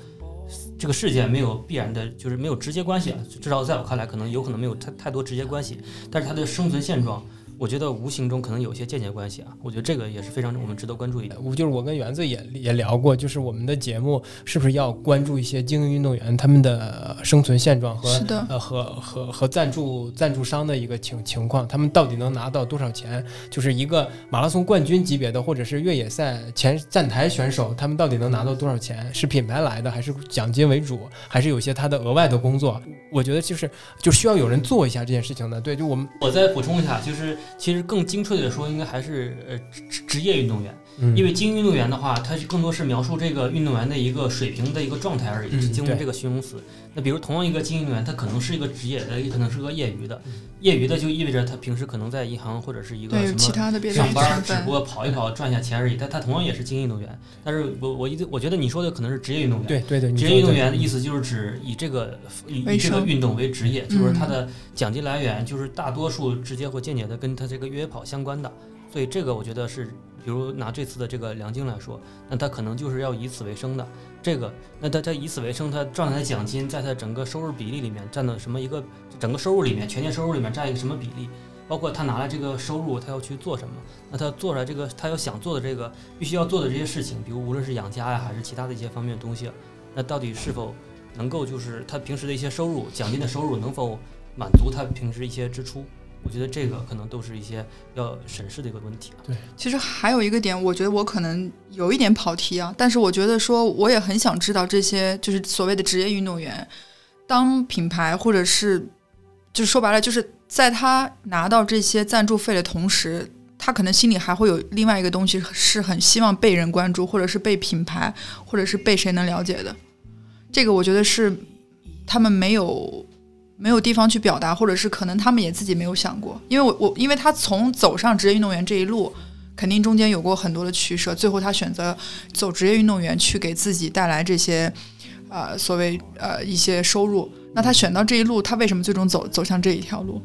这个事件没有必然的，就是没有直接关系啊，至少在我看来可能有可能没有太太多直接关系，但是他的生存现状。我觉得无形中可能有一些间接关系啊，我觉得这个也是非常我们值得关注一点。我就是我跟园子也也聊过，就是我们的节目是不是要关注一些精英运动员他们的生存现状和呃和和和赞助赞助商的一个情情况，他们到底能拿到多少钱？就是一个马拉松冠军级别的或者是越野赛前站台选手，他们到底能拿到多少钱？是品牌来的还是奖金为主？还是有些他的额外的工作？我觉得就是就需要有人做一下这件事情的。对，就我们我再补充一下，就是。其实更精确的说，应该还是呃职职业运动员，因为精英运动员的话，它更多是描述这个运动员的一个水平的一个状态而已，是精英这个形容词。那比如同样一个精英运动员，他可能是一个职业的，也可能是个业余的。业余的就意味着他平时可能在银行或者是一个什么上班，只不过跑一跑赚一下钱而已。但他同样也是精英运动员。但是我我一直我觉得你说的可能是职业运动员。对对对，职业运动员的意思就是指以这个以这个运动为职业，就是他的奖金来源就是大多数直接或间接的跟他这个越野跑相关的。所以这个我觉得是，比如拿这次的这个梁晶来说，那他可能就是要以此为生的。这个，那他他以此为生，他赚来的奖金在他整个收入比例里面占到什么一个？整个收入里面，全年收入里面占一个什么比例？包括他拿了这个收入，他要去做什么？那他做出来这个，他要想做的这个，必须要做的这些事情，比如无论是养家呀，还是其他的一些方面的东西，那到底是否能够就是他平时的一些收入，奖金的收入能否满足他平时一些支出？我觉得这个可能都是一些要审视的一个问题对，其实还有一个点，我觉得我可能有一点跑题啊，但是我觉得说我也很想知道这些就是所谓的职业运动员，当品牌或者是就是说白了就是在他拿到这些赞助费的同时，他可能心里还会有另外一个东西，是很希望被人关注，或者是被品牌，或者是被谁能了解的。这个我觉得是他们没有没有地方去表达，或者是可能他们也自己没有想过。因为我我因为他从走上职业运动员这一路，肯定中间有过很多的取舍，最后他选择走职业运动员去给自己带来这些呃所谓呃一些收入。那他选到这一路，他为什么最终走走向这一条路？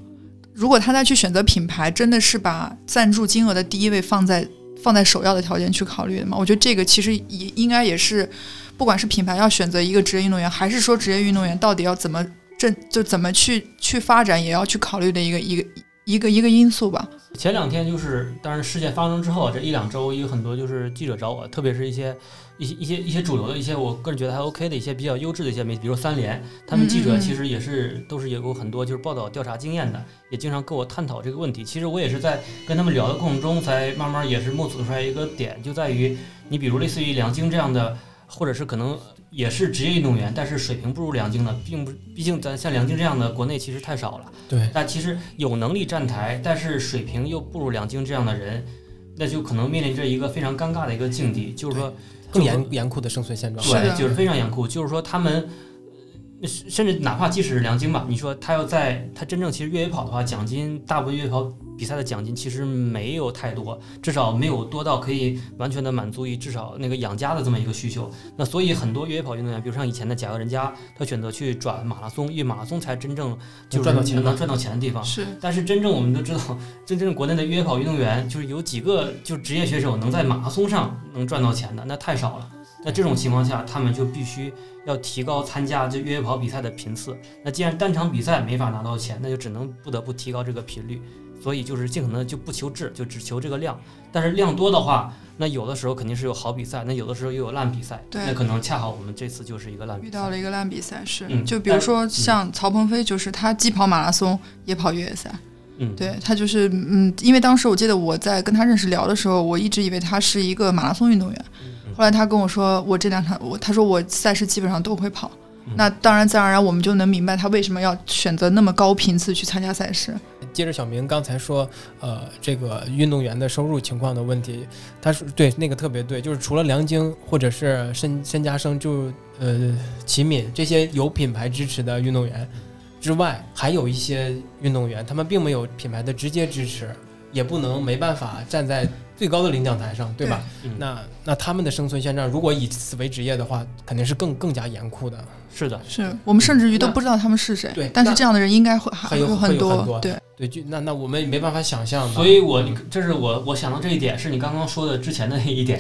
如果他再去选择品牌，真的是把赞助金额的第一位放在放在首要的条件去考虑的吗？我觉得这个其实也应该也是，不管是品牌要选择一个职业运动员，还是说职业运动员到底要怎么正就怎么去去发展，也要去考虑的一个一个一个一个因素吧。前两天就是，当然事件发生之后，这一两周有很多就是记者找我，特别是一些。一些一些一些主流的一些，我个人觉得还 OK 的一些比较优质的一些媒体，比如三联，他们记者其实也是都是有很多就是报道调查经验的，也经常跟我探讨这个问题。其实我也是在跟他们聊的过程中，才慢慢也是摸索出来一个点，就在于你比如类似于梁晶这样的，或者是可能也是职业运动员，但是水平不如梁晶的，并不，毕竟咱像梁晶这样的国内其实太少了。对。但其实有能力站台，但是水平又不如梁晶这样的人，那就可能面临着一个非常尴尬的一个境地，就是说。更严严酷的生存现状，对，就是非常严酷。就是说，他们甚至哪怕即使是梁晶吧，你说他要在他真正其实越野跑的话，奖金大部分越野跑。比赛的奖金其实没有太多，至少没有多到可以完全的满足于至少那个养家的这么一个需求。那所以很多越野跑运动员，比如像以前的贾跃人家，他选择去转马拉松，因为马拉松才真正就是赚到钱能赚到钱的地方。是，但是真正我们都知道，真正国内的越野跑运动员，就是有几个就职业选手能在马拉松上能赚到钱的，那太少了。那这种情况下，他们就必须要提高参加这越野跑比赛的频次。那既然单场比赛没法拿到钱，那就只能不得不提高这个频率。所以就是尽可能就不求质，就只求这个量。但是量多的话，那有的时候肯定是有好比赛，那有的时候又有烂比赛。对，那可能恰好我们这次就是一个烂比赛。遇到了一个烂比赛是，就比如说像曹鹏飞，就是他既跑马拉松也跑越野赛。嗯，对他就是嗯，因为当时我记得我在跟他认识聊的时候，我一直以为他是一个马拉松运动员。后来他跟我说，我这两场我他说我赛事基本上都会跑。那当然自然而然我们就能明白他为什么要选择那么高频次去参加赛事。接着小明刚才说，呃，这个运动员的收入情况的问题，他说对那个特别对，就是除了梁晶或者是申申嘉生，就呃齐敏这些有品牌支持的运动员之外，还有一些运动员，他们并没有品牌的直接支持，也不能没办法站在最高的领奖台上，对吧？那那他们的生存现状，如果以此为职业的话，肯定是更更加严酷的。是的，是我们甚至于都不知道他们是谁。对，但是这样的人应该会还有很多。对。对，就那那我们也没办法想象，所以我这是我我想到这一点，是你刚刚说的之前的那一点，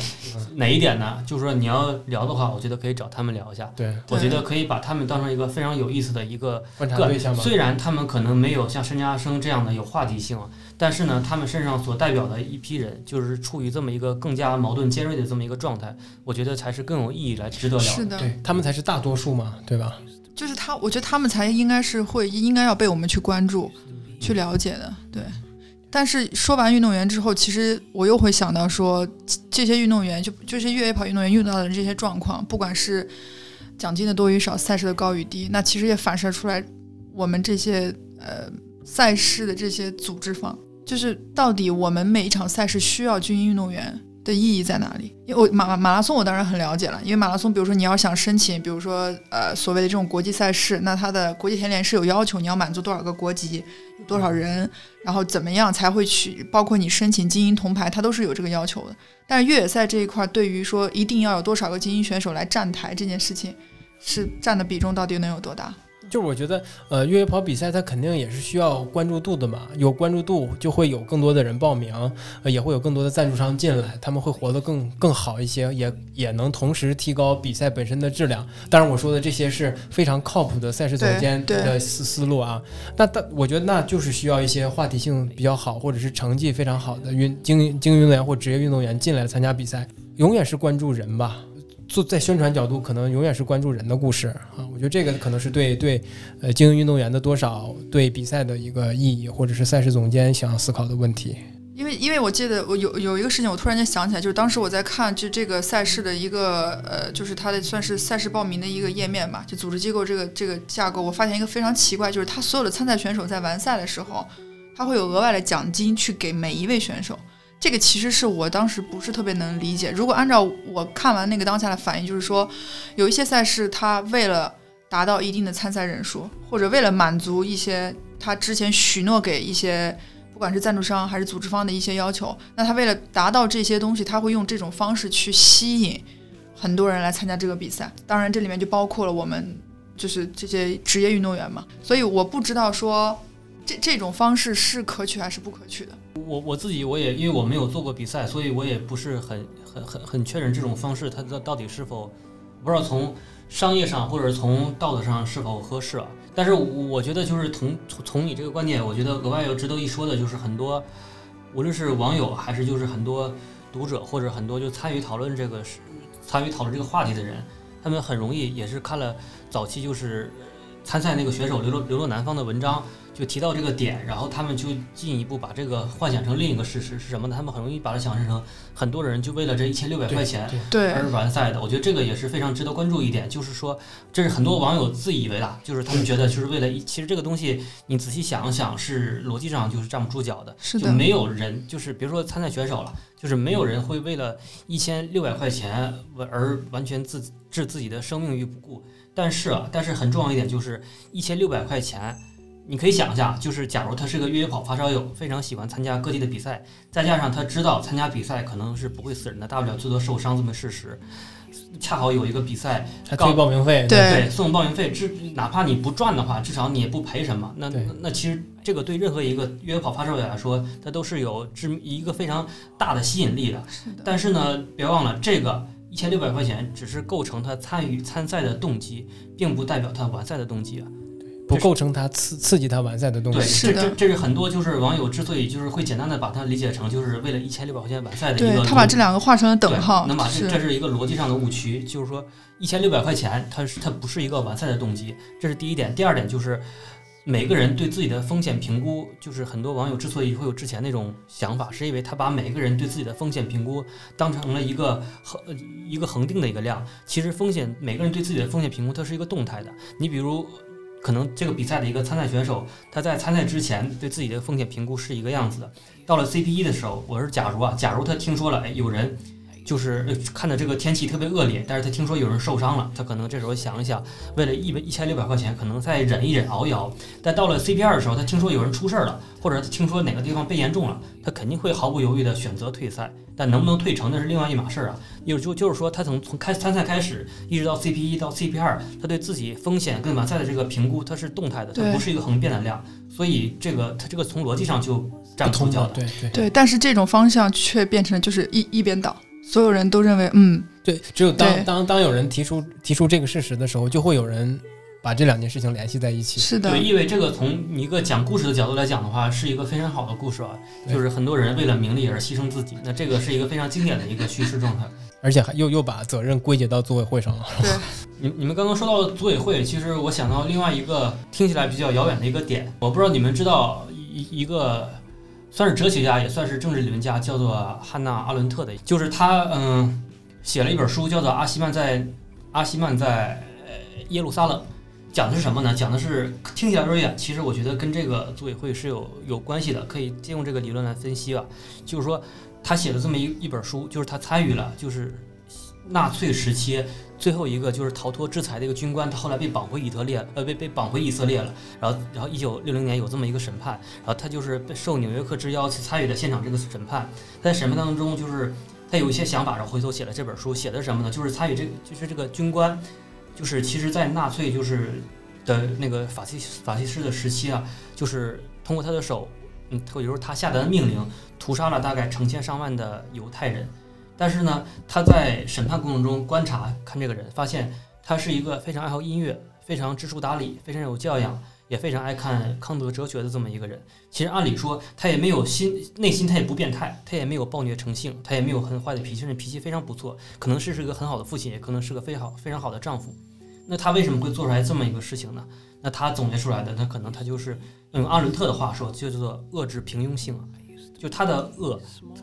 哪一点呢？就是说你要聊的话，我觉得可以找他们聊一下。对，我觉得可以把他们当成一个非常有意思的一个观察对象虽然他们可能没有像申家生这样的有话题性，但是呢，他们身上所代表的一批人，就是处于这么一个更加矛盾尖锐的这么一个状态，我觉得才是更有意义来值得聊。是的，对他们才是大多数嘛，对吧？就是他，我觉得他们才应该是会应该要被我们去关注。去了解的，对。但是说完运动员之后，其实我又会想到说，这些运动员就就是越野跑运动员遇到的这些状况，不管是奖金的多与少，赛事的高与低，那其实也反射出来我们这些呃赛事的这些组织方，就是到底我们每一场赛事需要精英运动员。的意义在哪里？因为我马马拉松我当然很了解了，因为马拉松，比如说你要想申请，比如说呃所谓的这种国际赛事，那它的国际田联是有要求，你要满足多少个国籍，有多少人，然后怎么样才会去，包括你申请精英铜牌，它都是有这个要求的。但是越野赛这一块，对于说一定要有多少个精英选手来站台这件事情，是占的比重到底能有多大？就是我觉得，呃，越野跑比赛它肯定也是需要关注度的嘛，有关注度就会有更多的人报名，呃，也会有更多的赞助商进来，他们会活得更更好一些，也也能同时提高比赛本身的质量。当然，我说的这些是非常靠谱的赛事总监的思思路啊。那但我觉得那就是需要一些话题性比较好，或者是成绩非常好的运精精英运动员或职业运动员进来参加比赛，永远是关注人吧。做在宣传角度，可能永远是关注人的故事啊。我觉得这个可能是对对，呃，精英运动员的多少对比赛的一个意义，或者是赛事总监想要思考的问题。因为因为我记得我有有一个事情，我突然间想起来，就是当时我在看就这个赛事的一个呃，就是它的算是赛事报名的一个页面吧，就组织机构这个这个架构，我发现一个非常奇怪，就是他所有的参赛选手在完赛的时候，他会有额外的奖金去给每一位选手。这个其实是我当时不是特别能理解。如果按照我看完那个当下的反应，就是说有一些赛事，他为了达到一定的参赛人数，或者为了满足一些他之前许诺给一些。不管是赞助商还是组织方的一些要求，那他为了达到这些东西，他会用这种方式去吸引很多人来参加这个比赛。当然，这里面就包括了我们，就是这些职业运动员嘛。所以我不知道说这这种方式是可取还是不可取的。我我自己我也因为我没有做过比赛，所以我也不是很很很很确认这种方式它到到底是否不知道从商业上或者从道德上是否合适啊。但是我觉得，就是从从从你这个观点，我觉得额外有值得一说的，就是很多，无论是网友还是就是很多读者或者很多就参与讨论这个是参与讨论这个话题的人，他们很容易也是看了早期就是参赛那个选手流落流落南方的文章。就提到这个点，然后他们就进一步把这个幻想成另一个事实是什么呢？他们很容易把它想象成很多人就为了这一千六百块钱而完赛的。我觉得这个也是非常值得关注一点，就是说这是很多网友自以为的，就是他们觉得就是为了一，其实这个东西你仔细想想是逻辑上就是站不住脚的，就没有人就是比如说参赛选手了，就是没有人会为了一千六百块钱而完全自置自己的生命于不顾。但是啊，但是很重要一点就是一千六百块钱。你可以想一下，就是假如他是个越野跑发烧友，非常喜欢参加各地的比赛，再加上他知道参加比赛可能是不会死人的，大不了最多受伤这么事实，恰好有一个比赛，他退报名费，对，送报名费，至哪怕你不赚的话，至少你也不赔什么。那那其实这个对任何一个越野跑发烧友来说，它都是有致一个非常大的吸引力的。是的。但是呢，别忘了，这个一千六百块钱只是构成他参与参赛的动机，并不代表他完赛的动机啊。不构成他刺刺激他完赛的东西。对，是这这是很多就是网友之所以就是会简单的把它理解成就是为了一千六百块钱完赛的一个。他把这两个画成了等号。能把这这是一个逻辑上的误区，就是说一千六百块钱，它是它不是一个完赛的动机，这是第一点。第二点就是每个人对自己的风险评估，就是很多网友之所以会有之前那种想法，是因为他把每个人对自己的风险评估当成了一个恒一个恒定的一个量。其实风险每个人对自己的风险评估，它是一个动态的。你比如。可能这个比赛的一个参赛选手，他在参赛之前对自己的风险评估是一个样子的，到了 CP 一的时候，我是假如啊，假如他听说了，哎，有人就是看到这个天气特别恶劣，但是他听说有人受伤了，他可能这时候想一想，为了一百一千六百块钱，可能再忍一忍，熬一熬。但到了 CP 二的时候，他听说有人出事儿了，或者他听说哪个地方被严重了，他肯定会毫不犹豫的选择退赛。但能不能退成那是另外一码事儿啊。有就就是说，他从从开参赛开始，一直到 CP 一到 CP 二，他对自己风险跟完赛的这个评估，它是动态的，它不是一个恒变的量。所以这个他这个从逻辑上就站不住脚的。对对对。但是这种方向却变成就是一一边倒，所有人都认为嗯，对，只有当当当有人提出提出这个事实的时候，就会有人。把这两件事情联系在一起，是的，对，因为这个从一个讲故事的角度来讲的话，是一个非常好的故事啊。就是很多人为了名利而牺牲自己，那这个是一个非常经典的一个叙事状态，*laughs* 而且还又又把责任归结到组委会上了。对，*laughs* 你你们刚刚说到组委会，其实我想到另外一个听起来比较遥远的一个点，我不知道你们知道一一个算是哲学家也算是政治理论家，叫做汉娜阿伦特的，就是他嗯写了一本书，叫做《阿西曼在阿西曼在耶路撒冷》。讲的是什么呢？讲的是听起来有点远，其实我觉得跟这个组委会是有有关系的，可以借用这个理论来分析吧。就是说，他写了这么一一本书，就是他参与了，就是纳粹时期最后一个就是逃脱制裁的一个军官，他后来被绑回以色列，呃，被被绑回以色列了。然后，然后一九六零年有这么一个审判，然后他就是被受纽约客之邀去参与了现场这个审判。在审判当中，就是他有一些想法，然后回头写了这本书，写的什么呢？就是参与这个，就是这个军官。就是其实，在纳粹就是的那个法西法西斯的时期啊，就是通过他的手，嗯，有时候他下达的命令，屠杀了大概成千上万的犹太人。但是呢，他在审判过程中观察看这个人，发现他是一个非常爱好音乐、非常知书达理、非常有教养，也非常爱看康德哲学的这么一个人。其实按理说，他也没有心内心，他也不变态，他也没有暴虐成性，他也没有很坏的脾气，甚至脾气非常不错，可能是是一个很好的父亲，也可能是个非常非常好的丈夫。那他为什么会做出来这么一个事情呢？那他总结出来的，那可能他就是用阿伦特的话说，就叫做遏制平庸性啊。就他的恶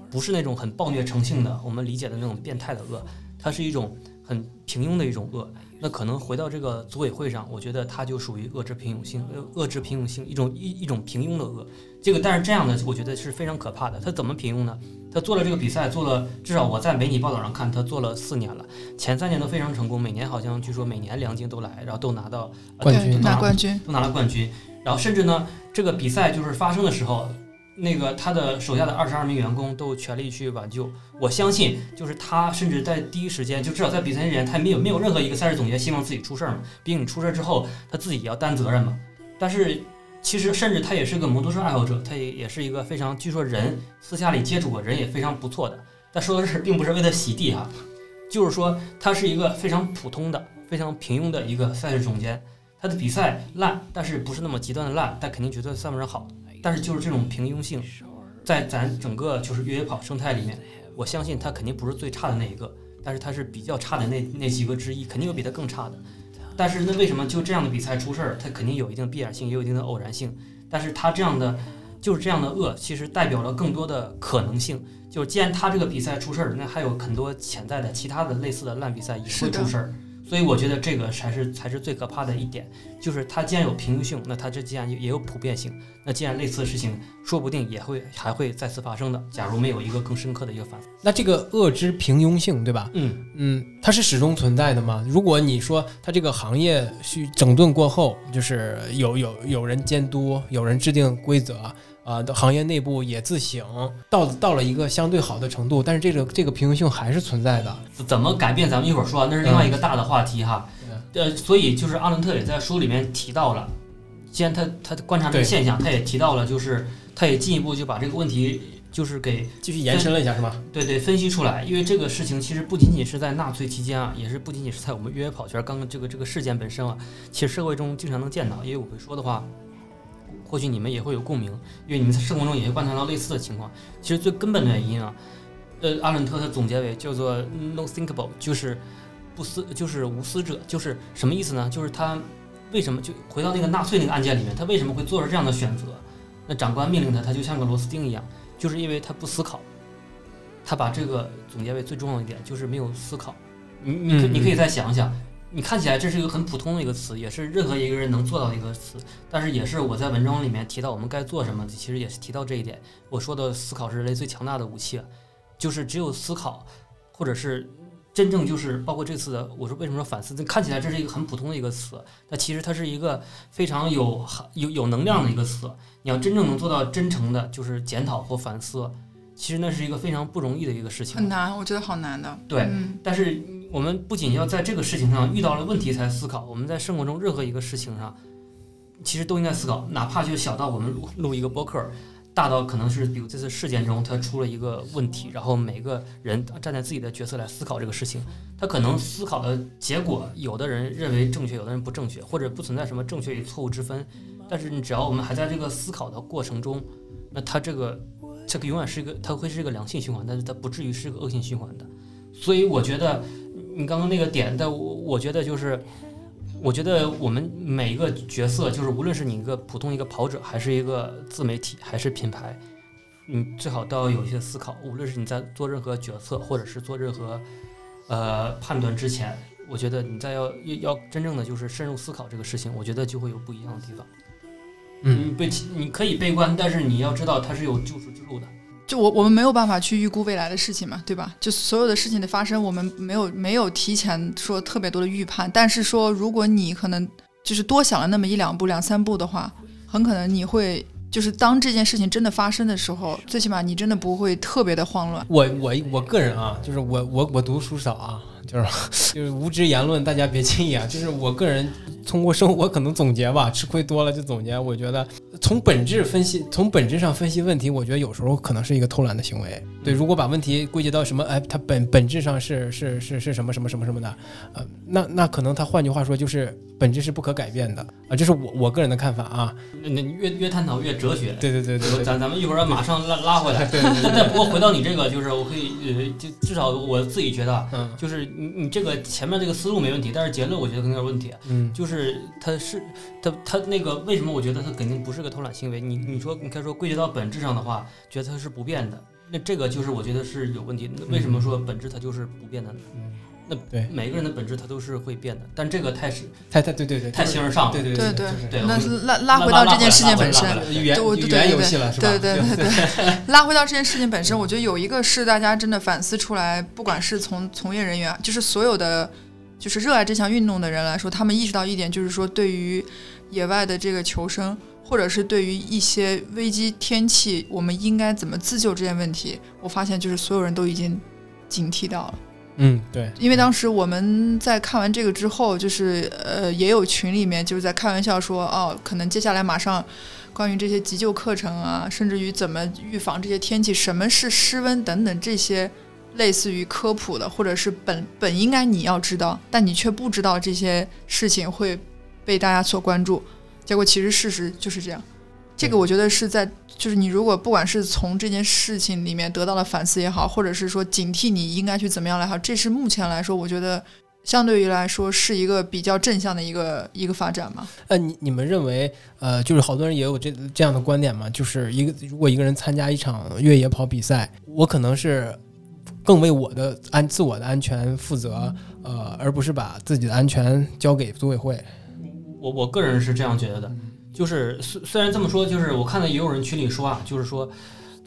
不是那种很暴虐成性的，我们理解的那种变态的恶，它是一种很平庸的一种恶。那可能回到这个组委会上，我觉得它就属于恶之平庸性，呃，恶之平庸性一种一一种平庸的恶。这个但是这样的，我觉得是非常可怕的。他怎么平庸呢？他做了这个比赛，做了至少我在媒体报道上看，他做了四年了，前三年都非常成功，每年好像据说每年梁晶都来，然后都拿到冠军对拿冠军，都拿了冠军。然后甚至呢，这个比赛就是发生的时候，那个他的手下的二十二名员工都全力去挽救。我相信，就是他甚至在第一时间，就至少在比赛之前，他没有没有任何一个赛事总监希望自己出事儿嘛。毕竟你出事儿之后，他自己也要担责任嘛。但是其实甚至他也是个摩托车爱好者，他也也是一个非常据说人私下里接触过，人也非常不错的。但说的是，并不是为他洗地哈，就是说他是一个非常普通的、非常平庸的一个赛事总监。他的比赛烂，但是不是那么极端的烂，但肯定绝对算不上好。但是就是这种平庸性，在咱整个就是越野跑生态里面，我相信他肯定不是最差的那一个，但是他是比较差的那那几个之一，肯定有比他更差的。但是那为什么就这样的比赛出事儿？它肯定有一定的必然性，也有一定的偶然性。但是他这样的就是这样的恶，其实代表了更多的可能性。就是既然他这个比赛出事儿，那还有很多潜在的其他的类似的烂比赛也会出事儿。所以我觉得这个才是才是最可怕的一点，就是它既然有平庸性，那它这既然也有普遍性，那既然类似的事情说不定也会还会再次发生的。假如没有一个更深刻的一个反思，那这个恶之平庸性，对吧？嗯，嗯，它是始终存在的吗？如果你说它这个行业去整顿过后，就是有有有人监督，有人制定规则，啊、的行业内部也自省，到到了一个相对好的程度，但是这个这个平衡性还是存在的。怎么改变咱们一会儿说，啊，那是另外一个大的话题哈。呃，所以就是阿伦特也在书里面提到了，既然他他观察这个现象，他也提到了，就是他也进一步就把这个问题就是给继续延伸了一下，是吧？对对，分析出来，因为这个事情其实不仅仅是在纳粹期间啊，也是不仅仅是在我们越野跑圈刚刚这个这个事件本身啊，其实社会中经常能见到。因为我会说的话，或许你们也会有共鸣，因为你们在生活中也会观察到类似的情况。其实最根本的原因啊，呃，阿伦特他总结为叫做 “no thinkable”，就是不思，就是无私者，就是什么意思呢？就是他为什么就回到那个纳粹那个案件里面，他为什么会做出这样的选择？那长官命令他，他就像个螺丝钉一样，就是因为他不思考。他把这个总结为最重要的一点，就是没有思考。你你你可以再想想，你看起来这是一个很普通的一个词，也是任何一个人能做到的一个词，但是也是我在文章里面提到我们该做什么，其实也是提到这一点。我说的思考是人类最强大的武器，啊就是只有思考，或者是真正就是包括这次的，我说为什么说反思？看起来这是一个很普通的一个词，但其实它是一个非常有有有能量的一个词。你要真正能做到真诚的，就是检讨或反思，其实那是一个非常不容易的一个事情。很难，我觉得好难的。对嗯，但是我们不仅要在这个事情上遇到了问题才思考，我们在生活中任何一个事情上，其实都应该思考，哪怕就小到我们录录一个播客，大到可能是比如这次事件中它出了一个问题，然后每个人站在自己的角色来思考这个事情，他可能思考的结果，有的人认为正确，有的人不正确，或者不存在什么正确与错误之分，但是你只要我们还在这个思考的过程中，那它这个这个永远是一个，它会是一个良性循环，但是它不至于是一个恶性循环的。所以我觉得你刚刚那个点但，我我觉得就是，我觉得我们每一个角色，就是无论是你一个普通一个跑者，还是一个自媒体，还是品牌，你最好都要有一些思考。无论是你在做任何决策，或者是做任何呃判断之前，我觉得你在要要真正的就是深入思考这个事情，我觉得就会有不一样的地方。嗯，被你可以悲观，但是你要知道它是有救赎之路的。就我我们没有办法去预估未来的事情嘛，对吧？就所有的事情的发生，我们没有没有提前说特别多的预判，但是说如果你可能就是多想了那么一两步、两三步的话，很可能你会就是当这件事情真的发生的时候，最起码你真的不会特别的慌乱。我我我个人啊，就是我我我读书少啊，就是 *laughs* 就是无知言论，大家别介意啊。就是我个人通过生活可能总结吧，吃亏多了就总结。我觉得从本质分析，从本质上分析问题，我觉得有时候可能是一个偷懒的行为。对，如果把问题归结到什么，哎，它本本质上是是是是什么什么什么什么的，呃，那那可能他换句话说就是本质是不可改变的啊，这是我我个人的看法啊。那那越越探讨越哲学。对对对对对，咱咱们一会儿马上拉拉回来。对对对 *laughs* 但不过回到你这个，就是我可以呃，就至少我自己觉得啊，嗯就是你你这个前面这个思路没问题，但是结论我觉得肯定有问题。嗯，就是他是他他那个为什么我觉得他肯定不是个偷懒行为？你你说你看说归结到本质上的话，觉得它是不变的，那这个就是我觉得是有问题。那为什么说本质它就是不变的呢？嗯那对每个人的本质它都是会变的，但这个太是太太对对对，太形而上了。对对对对对那拉拉回到这件事情本身语言对对语言游戏了是吧？对 *laughs* 对对对，拉回到这件事情本身，我觉得有一个是大家真的反思出来，不管是从从业人员，就是所有的就是热爱这项运动的人来说，他们意识到一点，就是说对于野外的这个求生，或者是对于一些危机天气，我们应该怎么自救这件问题，我发现就是所有人都已经警惕到了。嗯对，因为当时我们在看完这个之后，就是呃，也有群里面就是在开玩笑说，哦，可能接下来马上关于这些急救课程啊，甚至于怎么预防这些天气，什么是湿温等等这些类似于科普的，或者是本本应该你要知道，但你却不知道这些事情会被大家所关注，结果其实事实就是这样。这个我觉得是在，就是你如果不管是从这件事情里面得到了反思也好，或者是说警惕你应该去怎么样来好，这是目前来说，我觉得相对于来说是一个比较正向的一个一个发展嘛。呃，你你们认为，呃，就是好多人也有这这样的观点嘛？就是一个如果一个人参加一场越野跑比赛，我可能是更为我的安自我的安全负责，呃，而不是把自己的安全交给组委会。我我个人是这样觉得的，就是虽虽然这么说，就是我看到也有人群里说啊，就是说，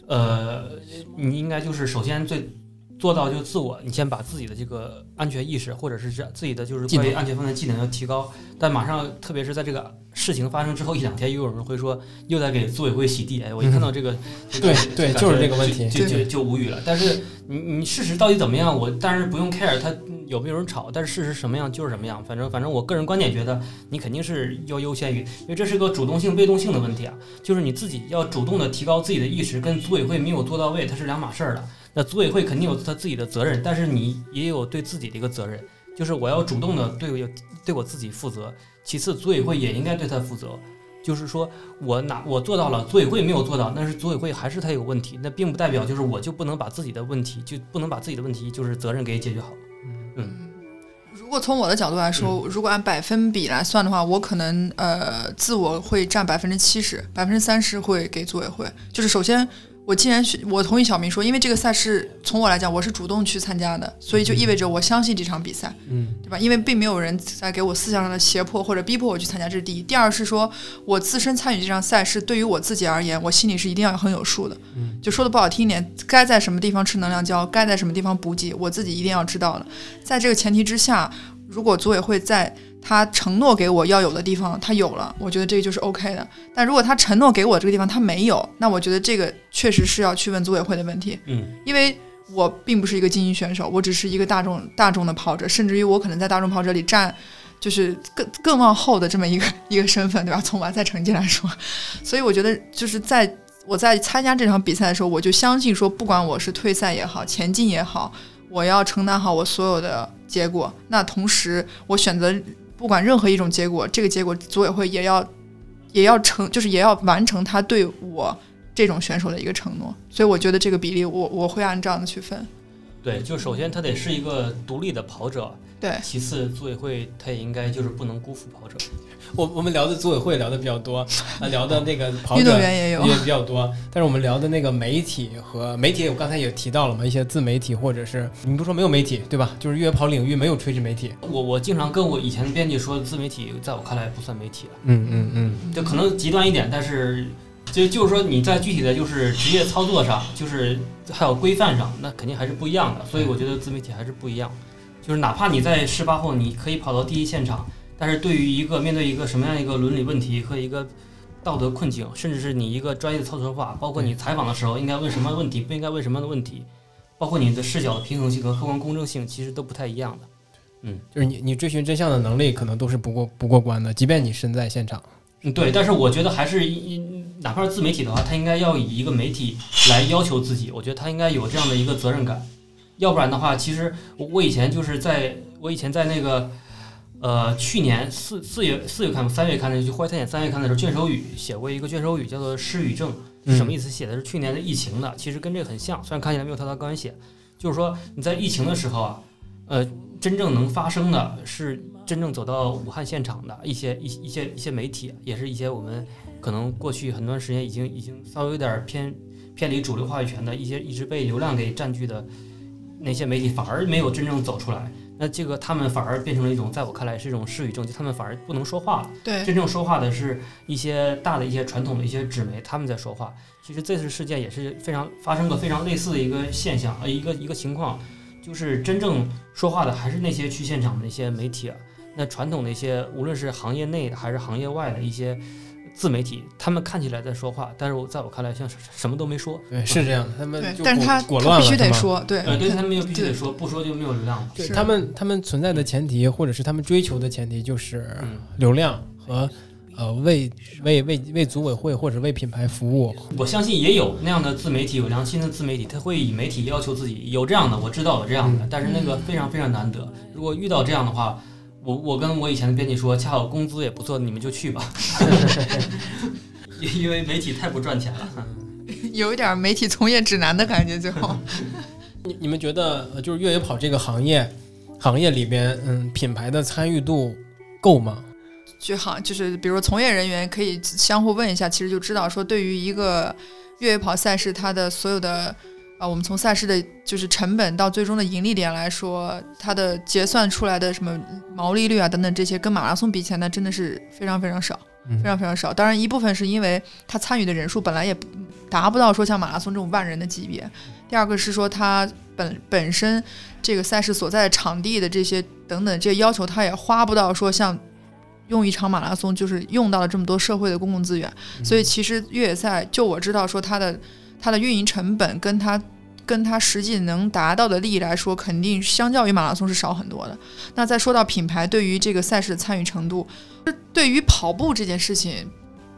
呃，你应该就是首先最做到就自我，你先把自己的这个安全意识，或者是这自己的就是技能关于安全方面技能要提高。但马上，特别是在这个事情发生之后一两天，又有人会说又在给组委会洗地。哎，我一看到这个，对对就是这个问题就就就就无语了。但是你你事实到底怎么样，我当然不用 care 他有没有人吵，但是事实什么样就是什么样。反正反正我个人观点觉得，你肯定是要优先于，因为这是个主动性被动性的问题啊，就是你自己要主动的提高自己的意识，跟组委会没有做到位，它是两码事儿的。那组委会肯定有他自己的责任，但是你也有对自己的一个责任，就是我要主动的对我对我自己负责。其次，组委会也应该对他负责。就是说我哪我做到了，组委会没有做到，但是组委会还是他有问题，那并不代表就是我就不能把自己的问题就不能把自己的问题就是责任给解决好。嗯如果从我的角度来说，如果按百分比来算的话，我可能呃自我会占百分之七十，百分之三十会给组委会。就是首先，我既然选，我同意小明说，因为这个赛事从我来讲，我是主动去参加的，所以就意味着我相信这场比赛，嗯对吧？因为并没有人在给我思想上的胁迫或者逼迫我去参加，这是第一。第二是说我自身参与这场赛事，对于我自己而言，我心里是一定要很有数的。嗯，就说的不好听一点，该在什么地方吃能量胶，该在什么地方补给，我自己一定要知道的。在这个前提之下，如果组委会在他承诺给我要有的地方他有了，我觉得这个就是 OK 的。但如果他承诺给我这个地方他没有，那我觉得这个确实是要去问组委会的问题，嗯，因为我并不是一个精英选手，我只是一个大众大众的跑者，甚至于我可能在大众跑者里占。就是更更往后的这么一个 *laughs* 一个身份，对吧？从完赛成绩来说，所以我觉得就是在我在参加这场比赛的时候，我就相信说，不管我是退赛也好，前进也好，我要承担好我所有的结果。那同时，我选择不管任何一种结果，这个结果组委会也要也要成，就是也要完成他对我这种选手的一个承诺。所以我觉得这个比例我，我会按这样的去分。对，就首先他得是一个独立的跑者，对，其次组委会他也应该就是不能辜负跑者。我我们聊的组委会聊的比较多，啊，*laughs* 聊的那个跑运者动员也有。也比较多，但是我们聊的那个媒体和媒体，我刚才也提到了嘛，一些自媒体或者是你不说没有媒体对吧？就是越野跑领域没有垂直媒体。我我经常跟我以前的编辑说，自媒体在我看来不算媒体了。嗯嗯嗯，就可能极端一点，但是就就是说你在具体的就是职业操作上，就是还有规范上，那肯定还是不一样的。所以我觉得自媒体还是不一样。就是哪怕你在事发后你可以跑到第一现场，但是对于一个面对一个什么样一个伦理问题和一个道德困境，甚至是你一个专业的操作手法，包括你采访的时候应该问什么问题，不应该问什么的问题，包括你的视角的平衡性和客观公正性，其实都不太一样的。嗯就是你你追寻真相的能力可能都是不过不过关的，即便你身在现场。嗯，对，但是我觉得还是一，哪怕是自媒体的话，他应该要以一个媒体来要求自己，我觉得他应该有这样的一个责任感，要不然的话，其实我我以前就是在我以前在那个呃去年四四月四月刊三月刊的就《户外探险》三月刊的时候，卷首语写过一个卷首语，叫做“失语症”，什么意思？写的是去年的疫情的，其实跟这个很像，虽然看起来没有太大关系，就是说你在疫情的时候啊。呃，真正能发生的是真正走到武汉现场的一些一一些一些媒体，也是一些我们可能过去很多时间已经已经稍微有点偏偏离主流话语权的一些一直被流量给占据的那些媒体，反而没有真正走出来。那这个他们反而变成了一种，在我看来是一种失语症，就他们反而不能说话了。对，真正说话的是一些大的一些传统的一些纸媒，他们在说话。其实这次事件也是非常发生过非常类似的一个现象，呃，一个一个情况，就是真正说话的还是那些去现场的那些媒体啊。那传统的一些，无论是行业内的还是行业外的一些自媒体，他们看起来在说话，但是我在我看来像是什么都没说。对，是这样的，他们，就但是他裹裹乱了，他必须得说，对，呃，对他们又必须得说，不说就没有流量了。对他们他们存在的前提，或者是他们追求的前提，就是嗯流量和呃为为为为组委会或者为品牌服务。我相信也有那样的自媒体，有良心的自媒体，他会以媒体要求自己有这样的，我知道有这样的，嗯但是那个非常非常难得。如果遇到这样的话，我我跟我以前的编辑说，恰好工资也不错，你们就去吧，*laughs* 因因为媒体太不赚钱了。有一点媒体从业指南的感觉，*laughs* 最后。你你们觉得呃就是越野跑这个行业行业里边，嗯，品牌的参与度够吗？就好，就是比如从业人员可以相互问一下，其实就知道说，对于一个越野跑赛事，它的所有的啊、我们从赛事的就是成本到最终的盈利点来说，它的结算出来的什么毛利率啊等等这些，跟马拉松比起来，那真的是非常非常少，嗯非常非常少。当然，一部分是因为它参与的人数本来也达不到说像马拉松这种万人的级别，第二个是说它本本身这个赛事所在的场地的这些等等这些要求，它也花不到说像用一场马拉松就是用到了这么多社会的公共资源，所以其实越野赛就我知道说它的它的运营成本跟它跟它实际能达到的利益来说，肯定相较于马拉松是少很多的。那再说到品牌对于这个赛事的参与程度，对于跑步这件事情。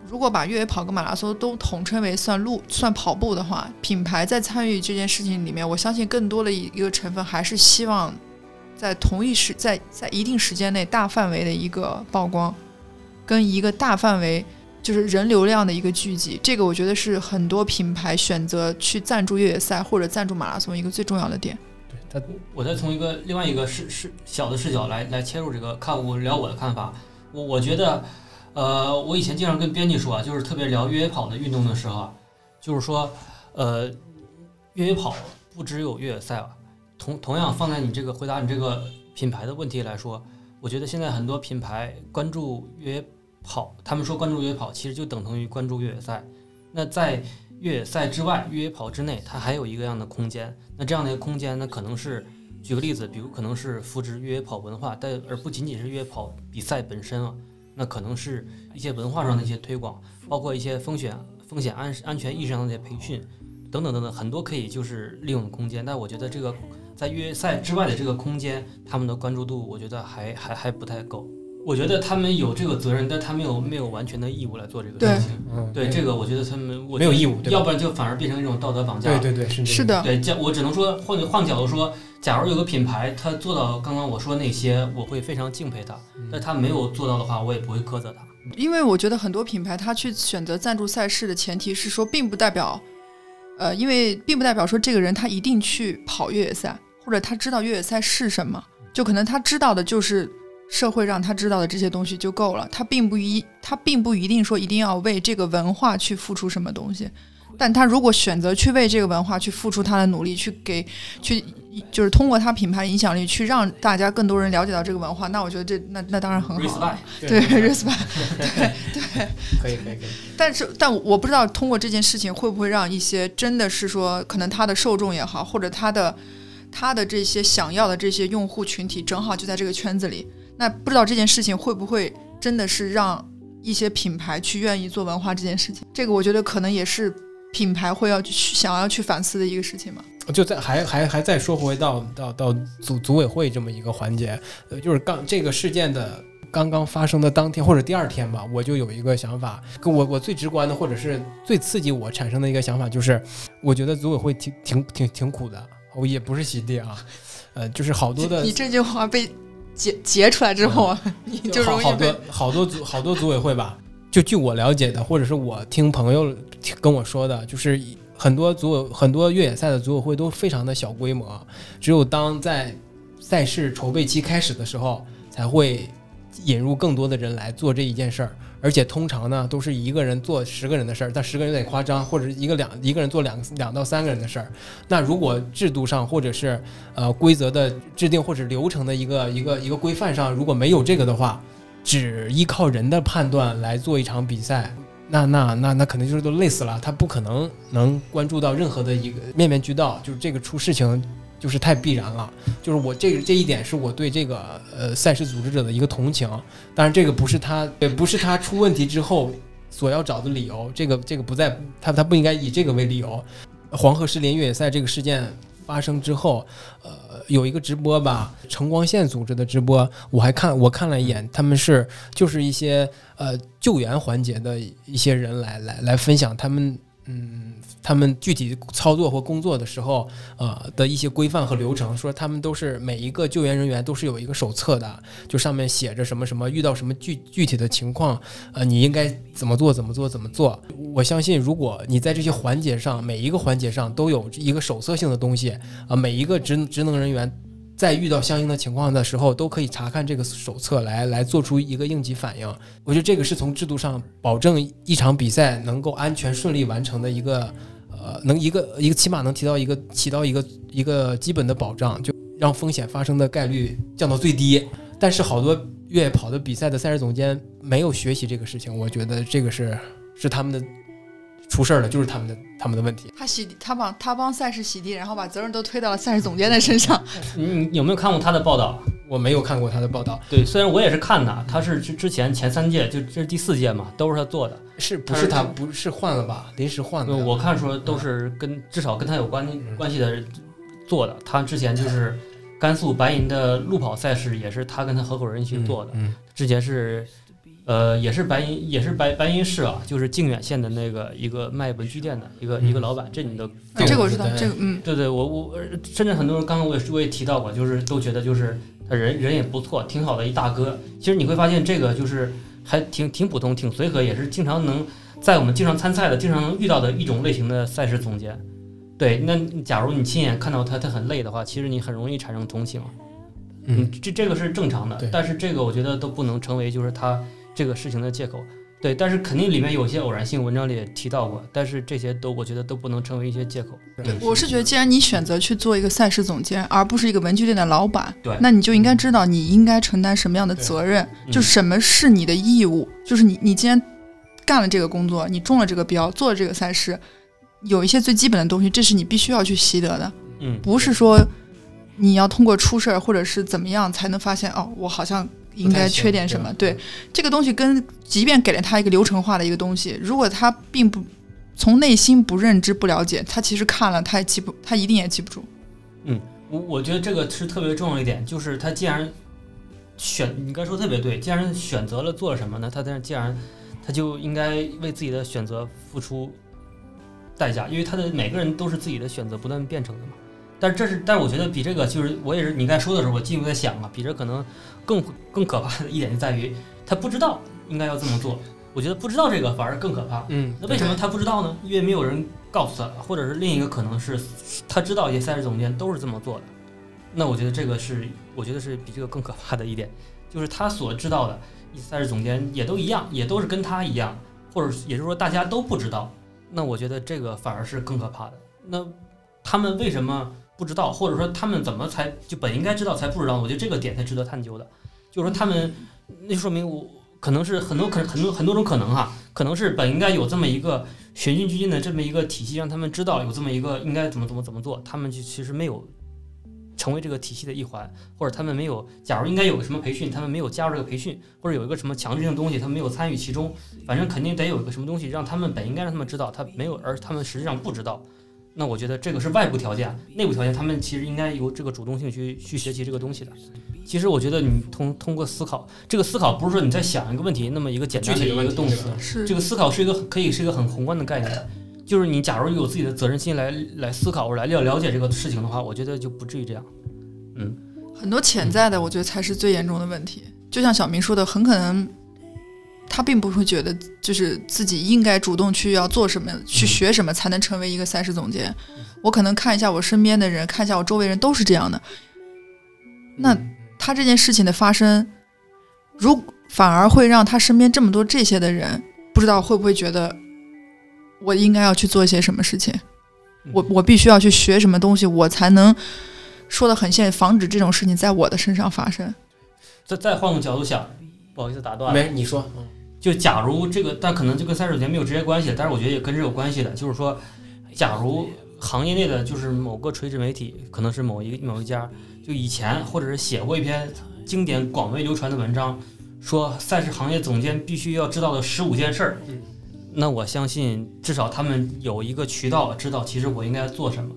如果把越野跑跟马拉松都统称为算路算跑步的话，品牌在参与这件事情里面，我相信更多的一一个成分还是希望在同一时在在一定时间内大范围的一个曝光，跟一个大范围就是人流量的一个聚集。这个我觉得是很多品牌选择去赞助越野赛或者赞助马拉松一个最重要的点。它我再从一个另外一个视视小的视角来来切入这个看我聊我的看法，我我觉得，呃，我以前经常跟编辑说啊，就是特别聊越野跑的运动的时候啊，就是说，呃，越野跑不只有越野赛啊，同同样放在你这个回答你这个品牌的问题来说，我觉得现在很多品牌关注越野跑，他们说关注越野跑，其实就等同于关注越野赛。那在越野赛之外，越野跑之内，它还有一个样的空间。那这样的一个空间那，可能是举个例子，比如可能是扶植越野跑文化，但而不仅仅是越野跑比赛本身啊，那可能是一些文化上的一些推广，包括一些风险风险安安全意识上的一些培训，等等等等，很多可以就是利用的空间。但我觉得这个在越野赛之外的这个空间，他们的关注度，我觉得还还还不太够。我觉得他们有这个责任，但他没有没有完全的义务来做这个事情。嗯对这个，我觉得他们我没有义务对要不然就反而变成一种道德绑架。对对对是是的，对，这我只能说换换角度说，假如有个品牌他做到刚刚我说那些，我会非常敬佩他；但他没有做到的话，我也不会苛责他。因为我觉得很多品牌他去选择赞助赛事的前提是说，并不代表，呃，因为并不代表说这个人他一定去跑越野赛，或者他知道越野赛是什么，就可能他知道的就是社会让他知道的这些东西就够了，他并不一他并不一定说一定要为这个文化去付出什么东西。但他如果选择去为这个文化去付出他的努力，去给去就是通过他品牌影响力去让大家更多人了解到这个文化，那我觉得这那那当然很好了。respect，对，respect。*laughs* 可以可以可以，但是，但我不知道通过这件事情会不会让一些真的是说，可能他的受众也好，或者他的他的这些想要的这些用户群体，正好就在这个圈子里。那不知道这件事情会不会真的是让一些品牌去愿意做文化这件事情？这个我觉得可能也是品牌会要去想要去反思的一个事情嘛。就在还还还再说回到到到组组委会这么一个环节，呃，就是刚这个事件的刚刚发生的当天或者第二天吧，我就有一个想法，跟我我最直观的或者是最刺激我产生的一个想法就是，我觉得组委会挺挺挺挺苦的，我也不是洗地啊，呃，就是好多的你这句话被截截出来之后 *laughs* 就好好容易被多好多组好多组委会吧，就据我了解的，或者是我听朋友跟我说的，就是很多组委很多越野赛的组委会都非常的小规模，只有当在赛事筹备期开始的时候才会引入更多的人来做这一件事儿，而且通常呢都是一个人做十个人的事儿，但十个人有点夸张，或者一个两一个人做两两到三个人的事儿。那如果制度上或者是呃规则的制定或者流程的一个一个一个规范上如果没有这个的话，只依靠人的判断来做一场比赛，那那那那肯定就是都累死了，他不可能能关注到任何的一个面面俱到，就是这个出事情就是太必然了。就是我这个这一点是我对这个呃赛事组织者的一个同情，当然这个不是他也不是他出问题之后所要找的理由，这个这个不在他他不应该以这个为理由。黄河石林越野赛这个事件发生之后，呃，有一个直播吧，晨光线组织的直播，我还看我看了一眼，他们是就是一些呃救援环节的一些人来来来分享他们嗯他们具体操作或工作的时候呃的一些规范和流程，说他们都是每一个救援人员都是有一个手册的，就上面写着什么什么遇到什么具具体的情况，呃你应该怎么做怎么做怎么做。我相信如果你在这些环节上每一个环节上都有一个手册性的东西啊、每一个职职能人员。在遇到相应的情况的时候，都可以查看这个手册来来做出一个应急反应。我觉得这个是从制度上保证一场比赛能够安全顺利完成的一个，呃，能一个一个起码能提到一个起到一个一个基本的保障，就让风险发生的概率降到最低。但是好多越野跑的比赛的赛事总监没有学习这个事情，我觉得这个是是他们的出事儿了，就是他们的他们的问题。他洗，他帮他帮赛事洗地，然后把责任都推到了赛事总监的身上。*laughs* 你你有没有看过他的报道？我没有看过他的报道，对，虽然我也是看的，他是之之前前三届，就这是第四届嘛，都是他做的。是不是他不是换了吧？临时换的。呃我看说都是跟至少跟他有关关系的人做的。他之前就是甘肃白银的路跑赛事，也是他跟他合伙人一起做的。嗯，之前是，呃，也是白银，也是白白银市啊，就是靖远县的那个一个卖文具店的一个、嗯一个老板，这你都啊这个我知道，这个嗯，对对，我我呃甚至很多人刚刚我也我也提到过，就是都觉得就是他人人也不错，挺好的一大哥。其实你会发现这个就是还挺挺普通，挺随和，也是经常能在我们经常参赛的、经常能遇到的一种类型的赛事总监。对，那假如你亲眼看到他他很累的话，其实你很容易产生同情。嗯，这这个是正常的，但是这个我觉得都不能成为就是他这个事情的借口。对，但是肯定里面有些偶然性，文章里也提到过，但是这些都我觉得都不能成为一些借口。对。我是觉得，既然你选择去做一个赛事总监，而不是一个文具店的老板，对。那你就应该知道你应该承担什么样的责任，嗯。就什么是你的义务，就是你你既然干了这个工作，你中了这个标，做了这个赛事，有一些最基本的东西，这是你必须要去习得的，嗯，不是说你要通过出事儿或者是怎么样才能发现哦，我好像应该缺点什么。对，这个东西跟即便给了他一个流程化的一个东西，如果他并不从内心不认知、不了解，他其实看了他也记不，他一定也记不住。嗯我我觉得这个是特别重要的一点，就是他既然选，你刚才说特别对，既然选择了做了什么呢？他但是既然他就应该为自己的选择付出代价，因为他的每个人都是自己的选择不断变成的嘛。但是这是，但是我觉得比这个就是我也是你刚才说的时候，我进一步在想啊，比这可能更更可怕的一点就在于他不知道应该要这么做。我觉得不知道这个反而更可怕。嗯，那为什么他不知道呢？因为没有人告诉他，或者是另一个可能是他知道一些赛事总监都是这么做的。那我觉得这个是，我觉得是比这个更可怕的一点，就是他所知道的一些赛事总监也都一样，也都是跟他一样，或者也就是说大家都不知道。那我觉得这个反而是更可怕的。那他们为什么不知道，或者说他们怎么才就本应该知道才不知道？我觉得这个点才值得探究的。就是说他们，那就说明我可能是很多可很多很多种可能哈，可能是本应该有这么一个循序渐进的这么一个体系，让他们知道有这么一个应该怎么怎么怎么做，他们就其实没有成为这个体系的一环，或者他们没有，假如应该有个什么培训，他们没有加入这个培训，或者有一个什么强制性的东西，他们没有参与其中，反正肯定得有一个什么东西让他们本应该让他们知道，他没有，而他们实际上不知道。那我觉得这个是外部条件，内部条件他们其实应该有这个主动性去去学习这个东西的。其实我觉得你通通过思考，这个思考不是说你在想一个问题那么一个简单的一个动词，是这个思考是一个可以是一个很宏观的概念，就是你假如有自己的责任心来来思考或者来了了解这个事情的话，我觉得就不至于这样。嗯，很多潜在的，我觉得才是最严重的问题。就像小明说的，很可能他并不会觉得就是自己应该主动去要做什么、去学什么才能成为一个赛事总监。我可能看一下我身边的人，看一下我周围人都是这样的。那他这件事情的发生，如反而会让他身边这么多这些的人，不知道会不会觉得，我应该要去做一些什么事情，我我必须要去学什么东西，我才能说的很现，防止这种事情在我的身上发生。再再换个角度想，不好意思打断。了，没你说，就假如这个，但可能就跟赛事节没有直接关系，但是我觉得也跟这有关系的，就是说，假如行业内的就是某个垂直媒体，可能是某一某一家，就以前或者是写过一篇经典广为流传的文章，说赛事行业总监必须要知道的十五件事儿，嗯。那我相信至少他们有一个渠道知道，其实我应该做什么。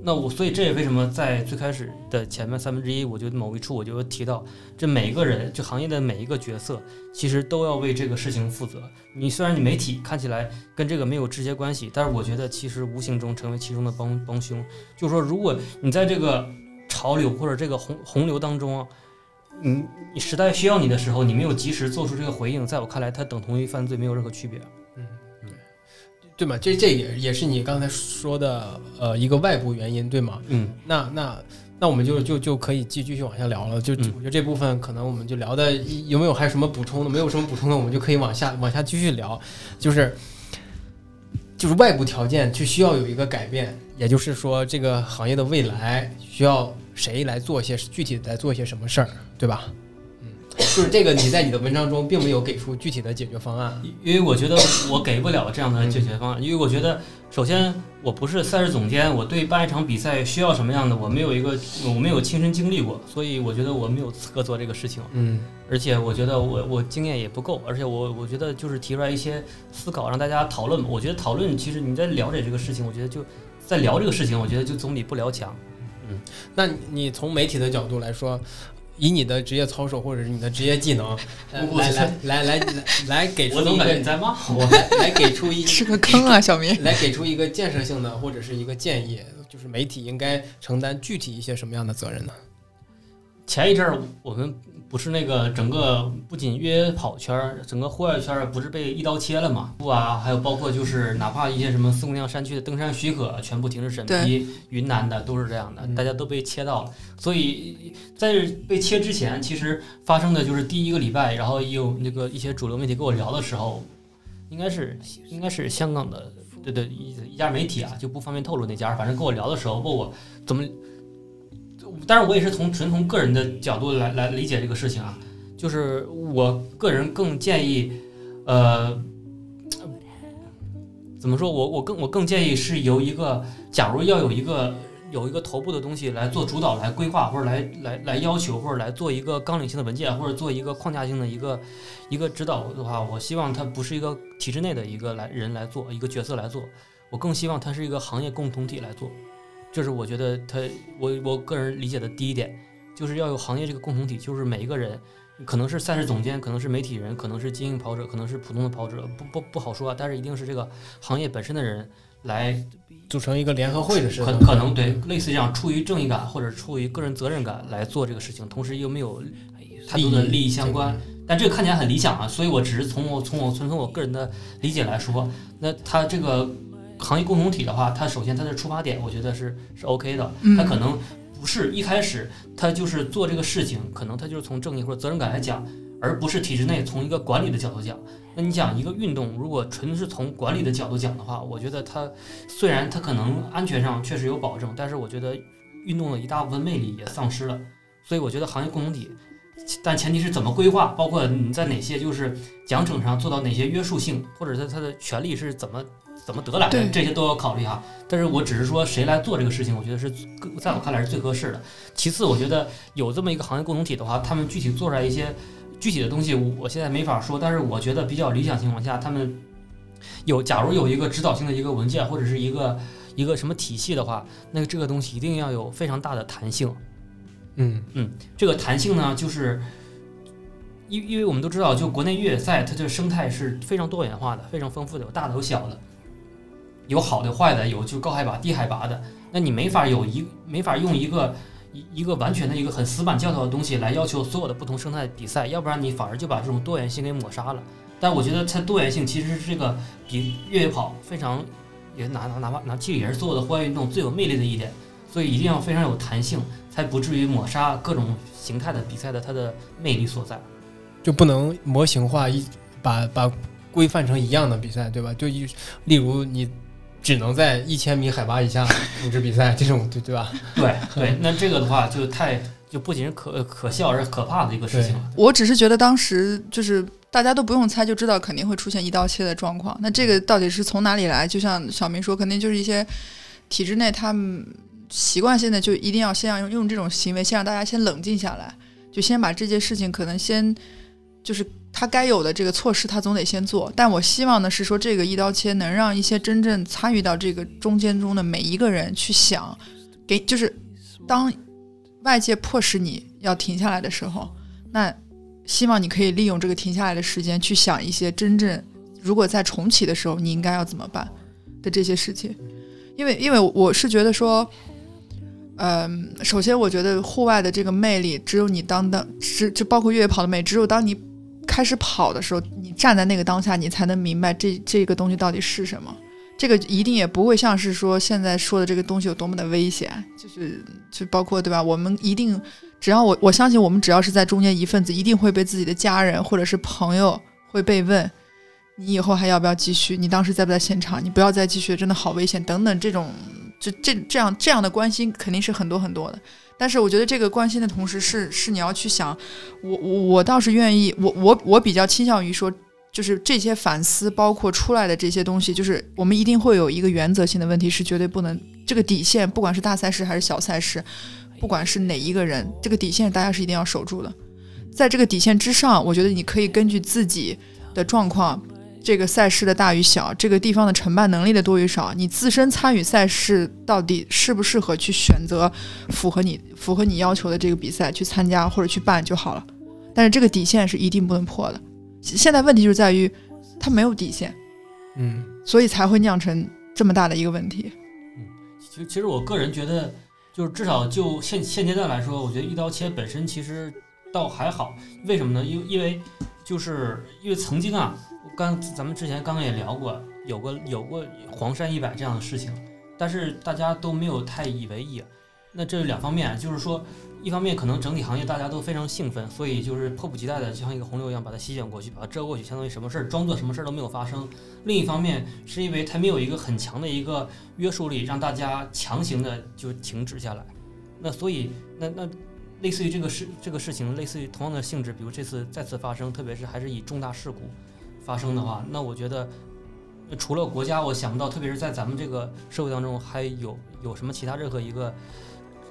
那我所以这也为什么在最开始的前面三分之一，我就某一处我就提到，这每一个人这行业的每一个角色，其实都要为这个事情负责。你虽然你媒体看起来跟这个没有直接关系，但是我觉得其实无形中成为其中的帮帮凶。就是说，如果你在这个潮流或者这个洪洪流当中，你你时代需要你的时候，你没有及时做出这个回应，在我看来，它等同于犯罪，没有任何区别。对吗？这这也也是你刚才说的呃一个外部原因，对吗？嗯，那那那我们就就就可以继继续往下聊了。就嗯我觉得这部分可能我们就聊的有没有还有什么补充的？没有什么补充的，我们就可以往下往下继续聊。就是就是外部条件就需要有一个改变，也就是说这个行业的未来需要谁来做一些具体的来做一些什么事儿，对吧？嗯，就是这个你在你的文章中并没有给出具体的解决方案。因为我觉得我给不了这样的解决方案，因为我觉得首先我不是赛事总监，我对办一场比赛需要什么样的，我没有一个我没有亲身经历过，所以我觉得我没有资格做这个事情。嗯而且我觉得我我经验也不够，而且我我觉得就是提出来一些思考，让大家讨论。我觉得讨论其实你在了解这个事情，我觉得就在聊这个事情，我觉得就总比不聊强。嗯那你从媒体的角度来说，以你的职业操守或者是你的职业技能，*laughs* 来来来来来来给出一个感觉你在骂我？来来给出一 *laughs* 是个坑啊，小明。来给出一个建设性的或者是一个建议，就是媒体应该承担具体一些什么样的责任呢？前一阵儿我们不是那个整个不仅越野跑圈儿，整个户外圈儿不是被一刀切了嘛？不啊，还有包括就是哪怕一些什么四姑娘山区的登山许可全部停止审批，云南的都是这样的，嗯大家都被切到了。所以在被切之前，其实发生的就是第一个礼拜，然后有那个一些主流媒体跟我聊的时候，应该是应该是香港的对对一一家媒体啊，就不方便透露那家，反正跟我聊的时候问我怎么。当然，我也是从纯从个人的角度来来理解这个事情啊，就是我个人更建议，呃，怎么说我我更我更建议是由一个，假如要有一个有一个头部的东西来做主导、来规划或者来来来要求或者来做一个纲领性的文件或者做一个框架性的一个一个指导的话，我希望它不是一个体制内的一个来人来做一个角色来做，我更希望它是一个行业共同体来做。这是我觉得他我我个人理解的第一点，就是要有行业这个共同体，就是每一个人，可能是赛事总监，可能是媒体人，可能是精英跑者，可能是普通的跑者，不不不好说啊，但是一定是这个行业本身的人来，组成一个联合会的时候，可可能对类似这样出于正义感或者出于个人责任感来做这个事情，同时又没有太多的利益相关。但这个看起来很理想啊，所以我只是从我从我纯从我个人的理解来说，那他这个行业共同体的话，它首先它的出发点，我觉得是是 OK 的，嗯它可能不是一开始它就是做这个事情，可能它就是从正义或者责任感来讲，而不是体制内从一个管理的角度讲。那你讲一个运动，如果纯是从管理的角度讲的话，我觉得它虽然它可能安全上确实有保证，但是我觉得运动的一大部分魅力也丧失了。所以我觉得行业共同体，但前提是怎么规划，包括你在哪些就是奖惩上做到哪些约束性，或者是它的权利是怎么怎么得来的，这些都要考虑哈。但是我只是说谁来做这个事情，我觉得是更在我看来是最合适的。其次，我觉得有这么一个行业共同体的话，他们具体做出来一些具体的东西，我现在没法说。但是我觉得比较理想情况下，他们有假如有一个指导性的一个文件或者是一个一个什么体系的话，那个这个东西一定要有非常大的弹性。嗯这个弹性呢，就是因因为我们都知道，就国内越野赛，它这个生态是非常多元化的，非常丰富的，有大的有小的，有好的坏的，有就高海拔低海拔的。那你没法有一没法用一个一一个完全的一个很死板教条的东西来要求所有的不同生态比赛，要不然你反而就把这种多元性给抹杀了。但我觉得它多元性其实是这个比越野跑非常也哪哪哪怕哪其实也是所有的户外运动最有魅力的一点。所以一定要非常有弹性，才不至于抹杀各种形态的比赛的它的魅力所在。就不能模型化一把把规范成一样的比赛，对吧？就一例如你只能在一千米海拔以下组织比赛，这种对对吧？对 *laughs* 对，*laughs* 那这个的话就太就不仅是可可笑，而是可怕的一个事情了。我只是觉得当时就是大家都不用猜就知道肯定会出现一刀切的状况。那这个到底是从哪里来？就像小明说，肯定就是一些体制内他们习惯性的就一定要先要用用这种行为，先让大家先冷静下来，就先把这件事情可能先就是他该有的这个措施，他总得先做。但我希望的是说，这个一刀切能让一些真正参与到这个中间中的每一个人去想，给就是当外界迫使你要停下来的时候，那希望你可以利用这个停下来的时间去想一些真正如果在重启的时候你应该要怎么办的这些事情。因为因为我是觉得说。嗯，首先我觉得户外的这个魅力，只有你当当，只就包括越野跑的美，只有当你开始跑的时候，你站在那个当下，你才能明白这这个东西到底是什么。这个一定也不会像是说现在说的这个东西有多么的危险，就是就包括对吧？我们一定只要我我相信，我们只要是在中间一份子，一定会被自己的家人或者是朋友会被问，你以后还要不要继续？你当时在不在现场？你不要再继续，真的好危险等等这种。就这这样这样的关心肯定是很多很多的，但是我觉得这个关心的同时是是你要去想，我我我倒是愿意，我我我比较倾向于说，就是这些反思包括出来的这些东西，就是我们一定会有一个原则性的问题，是绝对不能这个底线，不管是大赛事还是小赛事，不管是哪一个人，这个底线大家是一定要守住的，在这个底线之上，我觉得你可以根据自己的状况。这个赛事的大与小，这个地方的承办能力的多与少，你自身参与赛事到底适不适合去选择符合你符合你要求的这个比赛去参加或者去办就好了。但是这个底线是一定不能破的。现在问题就在于它没有底线，嗯，所以才会酿成这么大的一个问题。嗯，其实其实我个人觉得，就是至少就现现阶段来说，我觉得一刀切本身其实倒还好。为什么呢？因因为就是因为曾经啊。刚咱们之前刚刚也聊过，有过有过黄山一百这样的事情，但是大家都没有太以为意。那这两方面，就是说，一方面可能整体行业大家都非常兴奋，所以就是迫不及待的，就像一个洪流一样把它席卷过去，把它遮过去，相当于什么事儿装作什么事儿都没有发生。另一方面，是因为它没有一个很强的一个约束力，让大家强行的就停止下来。那所以，那那类似于这个事这个事情，类似于同样的性质，比如这次再次发生，特别是还是以重大事故。发生的话，那我觉得除了国家，我想不到，特别是在咱们这个社会当中，还有有什么其他任何一个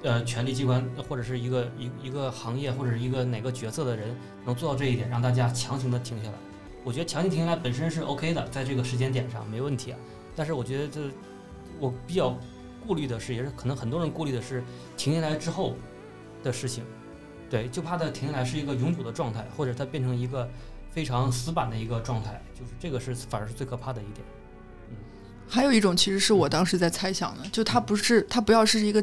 呃权力机关或者是一个一一个行业或者是一个哪个角色的人能做到这一点，让大家强行的停下来。我觉得强行停下来本身是 OK 的，在这个时间点上没问题啊。但是我觉得这我比较顾虑的是，也是可能很多人顾虑的是停下来之后的事情，对，就怕它停下来是一个永久的状态，或者它变成一个。非常死板的一个状态，就是这个是反而是最可怕的一点。嗯，还有一种其实是我当时在猜想的，就它不是它不要是一个，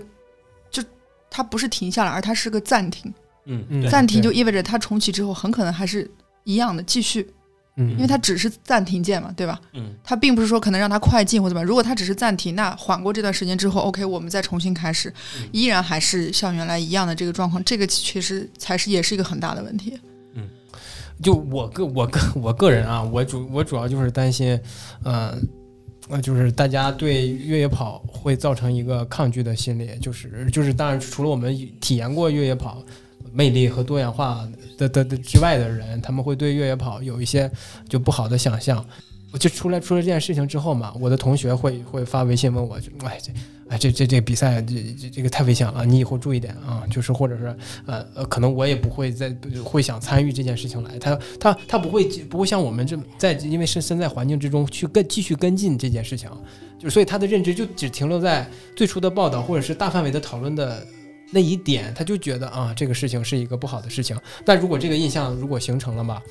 就它不是停下来，而它是个暂停。嗯嗯，暂停就意味着它重启之后很可能还是一样的继续。嗯，因为它只是暂停键嘛，对吧？嗯，它并不是说可能让它快进或怎么。如果它只是暂停，那缓过这段时间之后，OK，我们再重新开始，依然还是像原来一样的这个状况，这个其实才是也是一个很大的问题。嗯就我个我个我个人啊，我主我主要就是担心，嗯，呃，就是大家对越野跑会造成一个抗拒的心理，就是就是当然除了我们体验过越野跑魅力和多元化的的的之外的人，他们会对越野跑有一些就不好的想象。我就出来出了这件事情之后嘛，我的同学会会发微信问我，哎这。哎，这这这比赛，这这这个太危险了，你以后注意点啊！就是或者是，呃呃，可能我也不会再会想参与这件事情来。他他他不会不会像我们这在，因为是身在环境之中去跟继续跟进这件事情，就所以他的认知就只停留在最初的报道或者是大范围的讨论的那一点，他就觉得啊，这个事情是一个不好的事情。但如果这个印象如果形成了吧，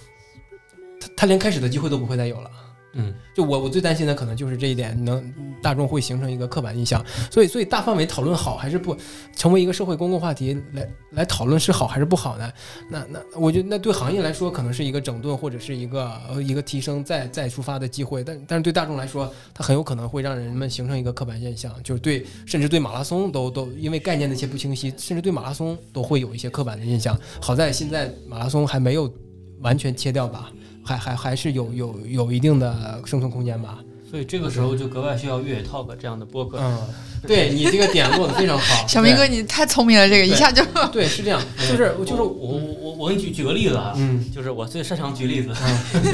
他他连开始的机会都不会再有了。嗯，就我我最担心的可能就是这一点，能大众会形成一个刻板印象。所以所以大范围讨论好还是不，成为一个社会公共话题来来讨论是好还是不好呢？那那我觉得那对行业来说可能是一个整顿或者是一个呃一个提升再再出发的机会，但但是对大众来说，它很有可能会让人们形成一个刻板印象，就是对甚至对马拉松都都因为概念的一些不清晰，甚至对马拉松都会有一些刻板的印象。好在现在马拉松还没有完全切掉吧。还还还是有有有一定的生存空间吧，所以这个时候就格外需要越野 talk 这样的播客。嗯，对你这个点落的非常好，*laughs* 小明哥你太聪明了，这个一下就对是这样，就是就是我我我我给你举举个例子啊，嗯，就是我最擅长举例子，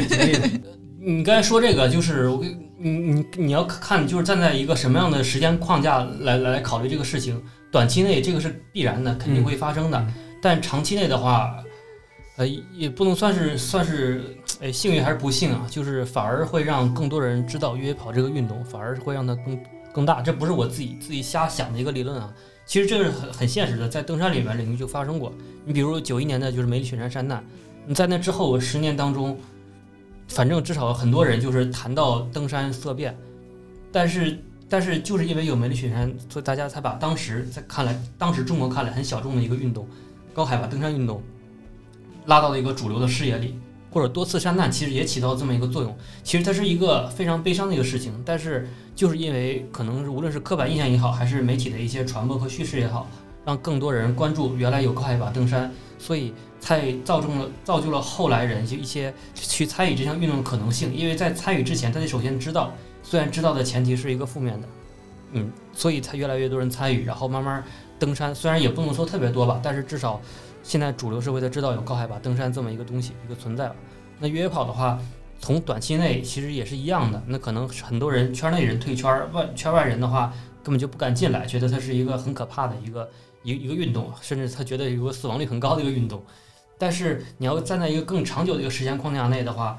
举例子，*laughs* 你刚才说这个就是我你你你要看就是站在一个什么样的时间框架来来考虑这个事情，短期内这个是必然的，肯定会发生的，但长期内的话。呃，也不能算是算是，哎，幸运还是不幸啊？就是反而会让更多人知道越野跑这个运动，反而会让它更更大。这不是我自己自己瞎想的一个理论啊，其实这是很很现实的，在登山里面领域就发生过。你比如九一年的就是梅里雪山山难，你在那之后十年当中，反正至少很多人就是谈到登山色变，但是但是就是因为有梅里雪山，所以大家才把当时在看来，当时中国看来很小众的一个运动，高海拔登山运动。拉到了一个主流的视野里，或者多次山难其实也起到这么一个作用。其实它是一个非常悲伤的一个事情，但是就是因为可能是无论是刻板印象也好，还是媒体的一些传播和叙事也好，让更多人关注原来有高海拔登山，所以才造成了造就了后来人就一些去参与这项运动的可能性。因为在参与之前，他得首先知道，虽然知道的前提是一个负面的，嗯，所以才越来越多人参与，然后慢慢登山。虽然也不能说特别多吧，但是至少。现在主流社会才知道有高海拔登山这么一个东西，一个存在吧。那越野跑的话，从短期内其实也是一样的。那可能很多人圈内人退圈，外圈外人的话根本就不敢进来，觉得它是一个很可怕的一个一一个运动，甚至他觉得有个死亡率很高的一个运动。但是你要站在一个更长久的一个时间框架内的话，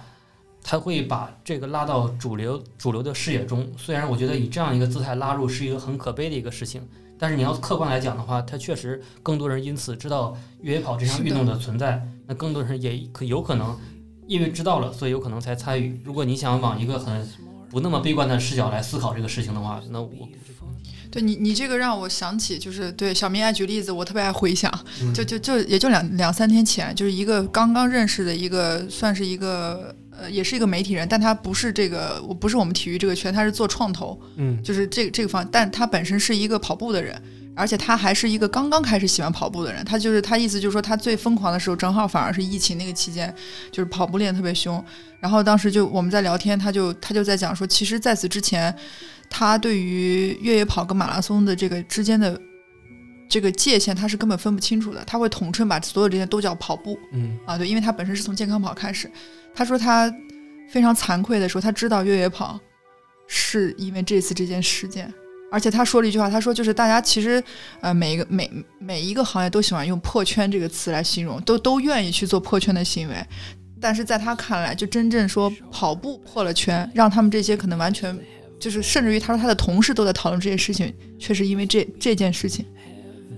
他会把这个拉到主流主流的视野中。虽然我觉得以这样一个姿态拉入是一个很可悲的一个事情。但是你要客观来讲的话，它确实更多人因此知道越野跑这项运动的存在。那更多人也可有可能因为知道了，所以有可能才参与。如果你想往一个很不那么悲观的视角来思考这个事情的话，那我对你你这个让我想起就是对小明爱举例子，我特别爱回想，就就就也就两两三天前，就是一个刚刚认识的一个算是一个。呃，也是一个媒体人，但他不是这个，我不是我们体育这个圈，他是做创投，嗯，就是这个这个方，但他本身是一个跑步的人，而且他还是一个刚刚开始喜欢跑步的人，他就是他意思就是说，他最疯狂的时候，正好反而是疫情那个期间，就是跑步练特别凶，然后当时就我们在聊天，他就他就在讲说，其实在此之前，他对于越野跑跟马拉松的这个之间的这个界限，他是根本分不清楚的，他会统称把所有这些都叫跑步，嗯，啊，对，因为他本身是从健康跑开始。他说他非常惭愧的说，他知道越野跑是因为这次这件事件，而且他说了一句话，他说就是大家其实呃每一个每每一个行业都喜欢用破圈这个词来形容，都都愿意去做破圈的行为，但是在他看来，就真正说跑步破了圈，让他们这些可能完全就是甚至于他说他的同事都在讨论这些事情，却是因为这这件事情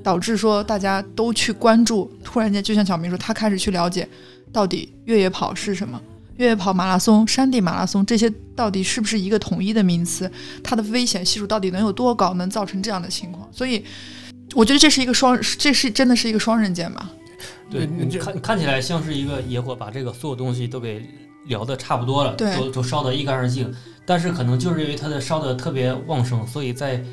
导致说大家都去关注，突然间就像小明说，他开始去了解。到底越野跑是什么？越野跑、马拉松、山地马拉松这些到底是不是一个统一的名词？它的危险系数到底能有多高，能造成这样的情况？所以，我觉得这是一个双，这是真的是一个双刃剑吧？对，你看看起来像是一个野火，把这个所有东西都给聊的差不多了，都都烧得一干二净。但是可能就是因为它的烧得特别旺盛，所以在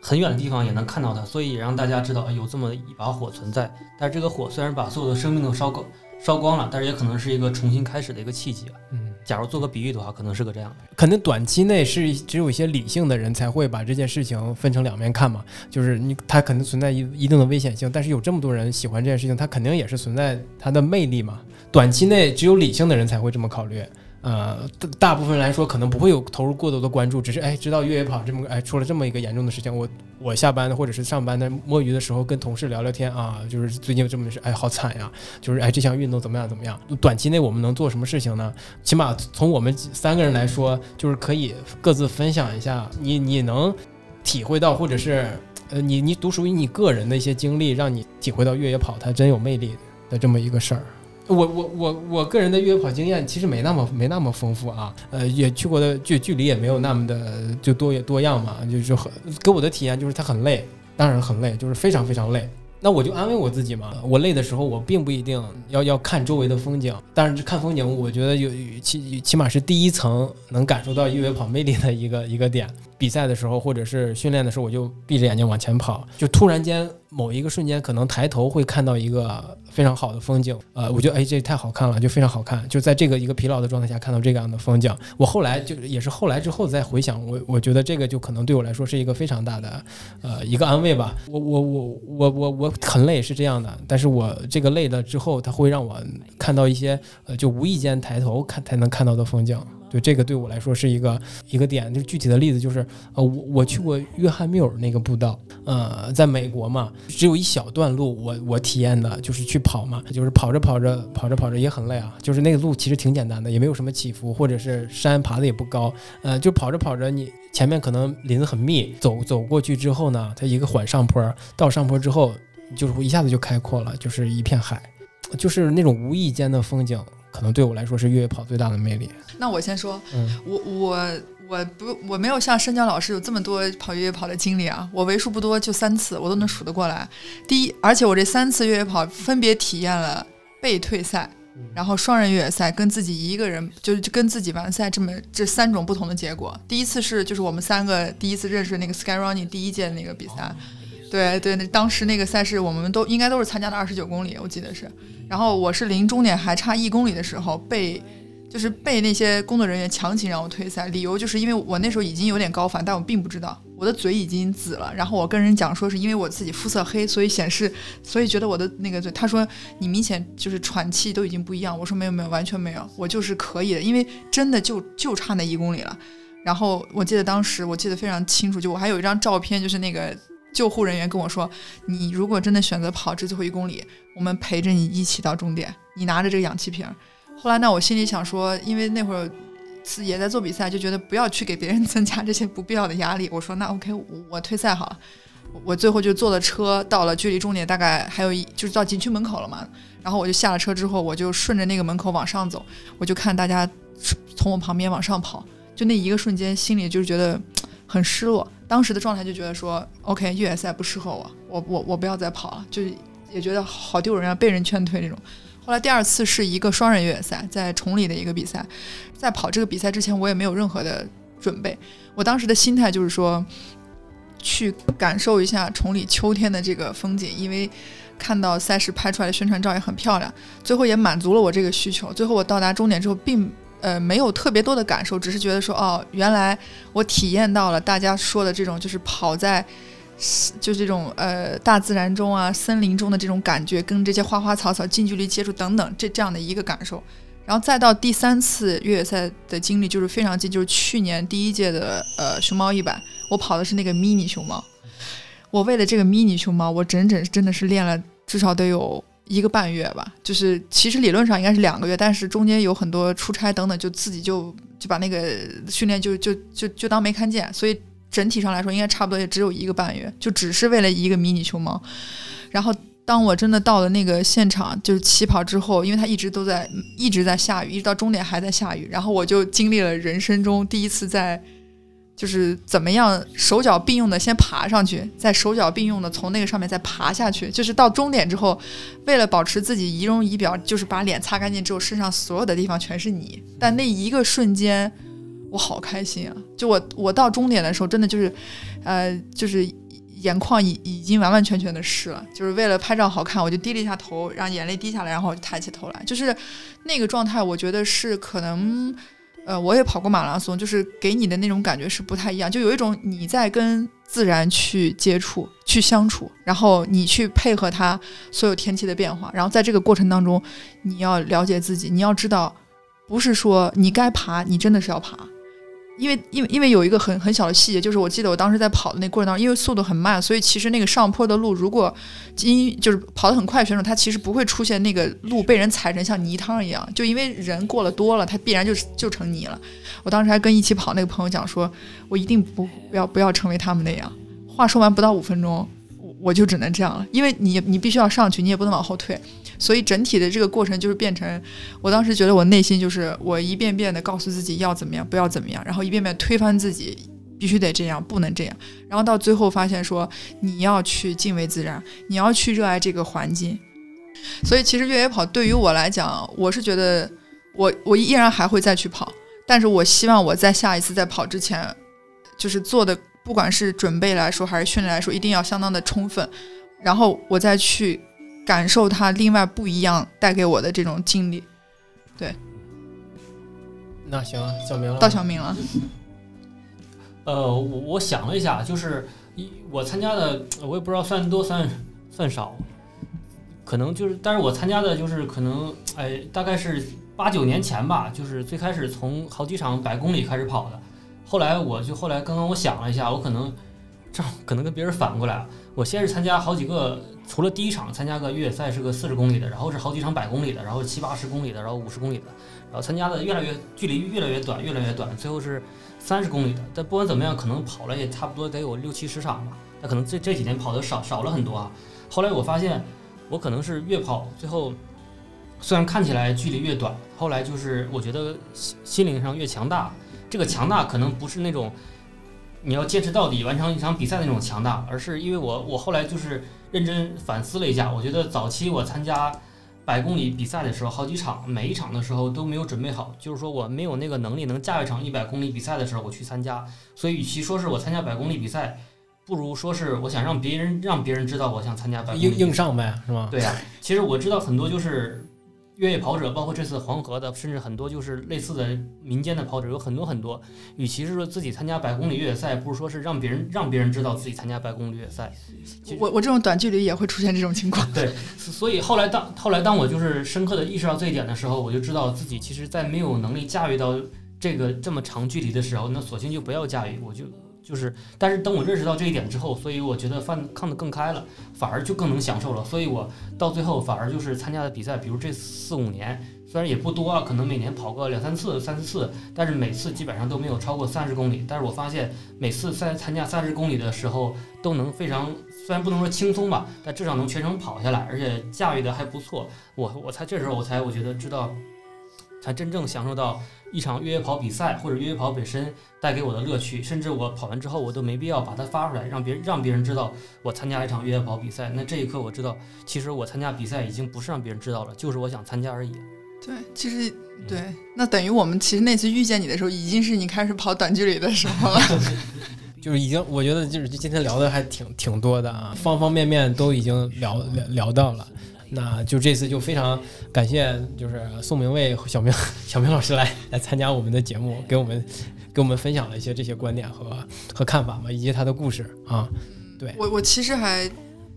很远的地方也能看到它，所以也让大家知道有这么一把火存在。但是这个火虽然把所有的生命都烧够。烧光了，但是也可能是一个重新开始的一个契机。嗯，假如做个比喻的话，可能是个这样的。可能短期内是只有一些理性的人才会把这件事情分成两面看嘛，就是你它肯定存在一一定的危险性，但是有这么多人喜欢这件事情，它肯定也是存在它的魅力嘛。短期内只有理性的人才会这么考虑。呃，大部分来说可能不会有投入过多的关注，只是哎知道越野跑这么哎出了这么一个严重的事情，我我下班或者是上班的摸鱼的时候跟同事聊聊天啊，就是最近这么事，哎好惨呀，就是哎这项运动怎么样怎么样？短期内我们能做什么事情呢？起码从我们三个人来说，就是可以各自分享一下，你你能体会到，或者是呃你你独属于你个人的一些经历，让你体会到越野跑它真有魅力的这么一个事儿。我我我我个人的越野跑经验其实没那么没那么丰富啊，呃，也去过的距距离也没有那么的就多多样嘛，就是很给我的体验就是它很累，当然很累，就是非常非常累。那我就安慰我自己嘛，我累的时候我并不一定要要看周围的风景，但是看风景我觉得有起起码是第一层能感受到越野跑魅力的一个一个点。比赛的时候或者是训练的时候，我就闭着眼睛往前跑，就突然间某一个瞬间可能抬头会看到一个。非常好的风景，呃，我觉得哎，这太好看了，就非常好看。就在这个一个疲劳的状态下看到这样的风景，我后来就也是后来之后再回想，我我觉得这个就可能对我来说是一个非常大的，呃，一个安慰吧。我我我我我我很累是这样的，但是我这个累了之后，它会让我看到一些，呃，就无意间抬头看才能看到的风景。对这个对我来说是一个一个点，就具体的例子就是，呃，我我去过约翰缪尔那个步道，呃，在美国嘛，只有一小段路，我我体验的就是去跑嘛，就是跑着跑着跑着跑着也很累啊，就是那个路其实挺简单的，也没有什么起伏，或者是山爬的也不高，呃，就跑着跑着，你前面可能林子很密，走走过去之后呢，它一个缓上坡，到上坡之后就是一下子就开阔了，就是一片海，就是那种无意间的风景。可能对我来说是越野跑最大的魅力。那我先说，我我我不我没有像申江老师有这么多跑越野跑的经历啊，我为数不多就三次，我都能数得过来。第一，而且我这三次越野跑分别体验了被退赛，然后双人越野赛跟自己一个人就是跟自己完赛这么这三种不同的结果。第一次是就是我们三个第一次认识那个 Sky Running 第一届那个比赛。对对，那当时那个赛事，我们都应该都是参加的二十九公里，我记得是。然后我是临终点还差一公里的时候，被就是被那些工作人员强行让我退赛，理由就是因为我那时候已经有点高反，但我并不知道我的嘴已经紫了。然后我跟人讲说是因为我自己肤色黑，所以显示，所以觉得我的那个嘴。他说你明显就是喘气都已经不一样。我说没有没有，完全没有，我就是可以的，因为真的就就差那一公里了。然后我记得当时我记得非常清楚，就我还有一张照片，就是那个。救护人员跟我说：“你如果真的选择跑这最后一公里，我们陪着你一起到终点。你拿着这个氧气瓶。”后来呢，我心里想说，因为那会儿也在做比赛，就觉得不要去给别人增加这些不必要的压力。我说：“那 OK，我退赛好了。”我最后就坐了车，到了距离终点大概还有一，就是到景区门口了嘛。然后我就下了车之后，我就顺着那个门口往上走，我就看大家从我旁边往上跑，就那一个瞬间，心里就是觉得很失落。当时的状态就觉得说，OK，越野赛不适合我，我我我不要再跑了，就也觉得好丢人啊，被人劝退这种。后来第二次是一个双人越野赛，在崇礼的一个比赛，在跑这个比赛之前，我也没有任何的准备。我当时的心态就是说，去感受一下崇礼秋天的这个风景，因为看到赛事拍出来的宣传照也很漂亮，最后也满足了我这个需求。最后我到达终点之后，并。呃，没有特别多的感受，只是觉得说，哦，原来我体验到了大家说的这种，就是跑在，就这种呃大自然中啊，森林中的这种感觉，跟这些花花草草近距离接触等等，这这样的一个感受。然后再到第三次越野赛的经历，就是非常近，就是去年第一届的呃熊猫一百，我跑的是那个 mini 熊猫，我为了这个 mini 熊猫，我整整真的是练了至少得有。一个半月吧，就是其实理论上应该是两个月，但是中间有很多出差等等，就自己就就把那个训练就就就就当没看见，所以整体上来说应该差不多也只有一个半月，就只是为了一个迷你熊猫。然后当我真的到了那个现场，就是起跑之后，因为它一直都在一直在下雨，一直到终点还在下雨，然后我就经历了人生中第一次在。就是怎么样手脚并用的先爬上去，再手脚并用的从那个上面再爬下去。就是到终点之后，为了保持自己仪容仪表，就是把脸擦干净之后，身上所有的地方全是泥。但那一个瞬间，我好开心啊！就我我到终点的时候，真的就是，呃，就是眼眶已已经完完全全的湿了。就是为了拍照好看，我就低了一下头，让眼泪滴下来，然后我就抬起头来。就是那个状态，我觉得是可能。呃，我也跑过马拉松，就是给你的那种感觉是不太一样，就有一种你在跟自然去接触、去相处，然后你去配合它所有天气的变化，然后在这个过程当中，你要了解自己，你要知道，不是说你该爬，你真的是要爬。因为因为因为有一个很很小的细节，就是我记得我当时在跑的那过程当中，因为速度很慢，所以其实那个上坡的路，如果因就是跑得很快选手，他其实不会出现那个路被人踩成像泥汤一样，就因为人过了多了，他必然就就成泥了。我当时还跟一起跑那个朋友讲说，我一定不不要不要成为他们那样。话说完不到五分钟，我就只能这样了，因为你你必须要上去，你也不能往后退，所以整体的这个过程就是变成，我当时觉得我内心就是我一遍遍的告诉自己要怎么样，不要怎么样，然后一遍遍推翻自己，必须得这样，不能这样，然后到最后发现说你要去敬畏自然，你要去热爱这个环境，所以其实越野跑对于我来讲，我是觉得我我依然还会再去跑，但是我希望我在下一次在跑之前，就是做的。不管是准备来说还是训练来说，一定要相当的充分，然后我再去感受它另外不一样带给我的这种经历。对，那行，小明了到小明了。呃，我我想了一下，就是一我参加的，我也不知道算多算算少，可能就是，但是我参加的就是可能，哎，大概是八九年前吧，就是最开始从好几场百公里开始跑的。后来我就后来刚刚我想了一下，我可能这可能跟别人反过来。我先是参加好几个，除了第一场参加个越野赛是个四十公里的，然后是好几场百公里的，然后七八十公里的，然后五十公里的，然后参加的越来越距离越来越短，越来越短，最后是三十公里的。但不管怎么样，可能跑了也差不多得有六七十场吧。那可能这这几年跑的少少了很多啊。后来我发现我可能是越跑最后虽然看起来距离越短，后来就是我觉得心心灵上越强大。这个强大可能不是那种你要坚持到底完成一场比赛的那种强大，而是因为我我后来就是认真反思了一下，我觉得早期我参加百公里比赛的时候，好几场每一场的时候都没有准备好，就是说我没有那个能力能驾驭一场一百公里比赛的时候我去参加，所以与其说是我参加百公里比赛，不如说是我想让别人让别人知道我想参加百公里硬硬上呗，是吗？对呀，其实我知道很多就是。越野跑者，包括这次黄河的，甚至很多就是类似的民间的跑者，有很多很多。与其是说自己参加百公里越野赛，不如说是让别人让别人知道自己参加百公里越野赛。我我这种短距离也会出现这种情况。对，所以后来当后来当我就是深刻的意识到这一点的时候，我就知道自己其实，在没有能力驾驭到这个这么长距离的时候，那索性就不要驾驭，我就。就是，但是等我认识到这一点之后，所以我觉得放看得更开了，反而就更能享受了。所以我到最后反而就是参加的比赛，比如这四五年，虽然也不多啊，可能每年跑个两三次、三四次，但是每次基本上都没有超过三十公里。但是我发现每次在参加三十公里的时候，都能非常，虽然不能说轻松吧，但至少能全程跑下来，而且驾驭的还不错。我我才这时候我才我觉得知道，才真正享受到。一场越野跑比赛或者越野跑本身带给我的乐趣，甚至我跑完之后我都没必要把它发出来，让别人让别人知道我参加一场越野跑比赛。那这一刻我知道，其实我参加比赛已经不是让别人知道了，就是我想参加而已。对，其实对，那等于我们其实那次遇见你的时候，已经是你开始跑短距离的时候了。*laughs* 就是已经，我觉得就是今天聊的还挺挺多的啊，方方面面都已经聊聊聊到了。那就这次就非常感谢，就是宋明卫小明小明老师来来参加我们的节目，给我们给我们分享了一些这些观点和和看法嘛，以及他的故事啊。对我我其实还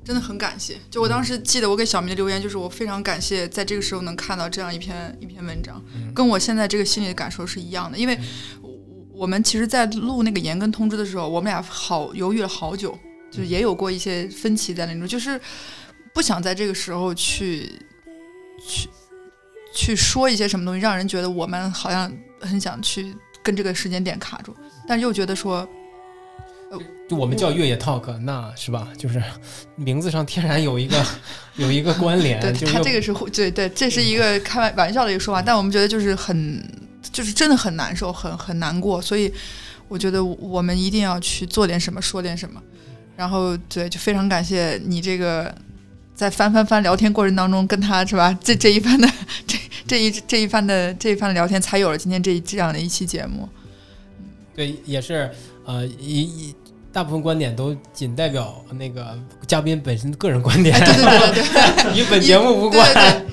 真的很感谢，就我当时记得我给小明的留言就是我非常感谢在这个时候能看到这样一篇一篇文章，跟我现在这个心里的感受是一样的，因为我我们其实，在录那个延更通知的时候，我们俩好犹豫了好久，就是也有过一些分歧在那种，就是。不想在这个时候去去去说一些什么东西，让人觉得我们好像很想去跟这个时间点卡住，但又觉得说，就我们叫越野 talk，那是吧？就是名字上天然有一个 *laughs* 有一个关联。对他这个是对对，这是一个开玩玩笑的一个说法，但我们觉得就是很就是真的很难受，很很难过，所以我觉得我们一定要去做点什么，说点什么。然后对，就非常感谢你这个。在翻翻翻聊天过程当中，跟他是吧？这这一番的 *laughs* 这这一这一番的这一番的聊天，才有了今天这一这样的一期节目。对，也是呃一一大部分观点都仅代表那个嘉宾本身个人观点，对对对对，*laughs* 与本节目无关。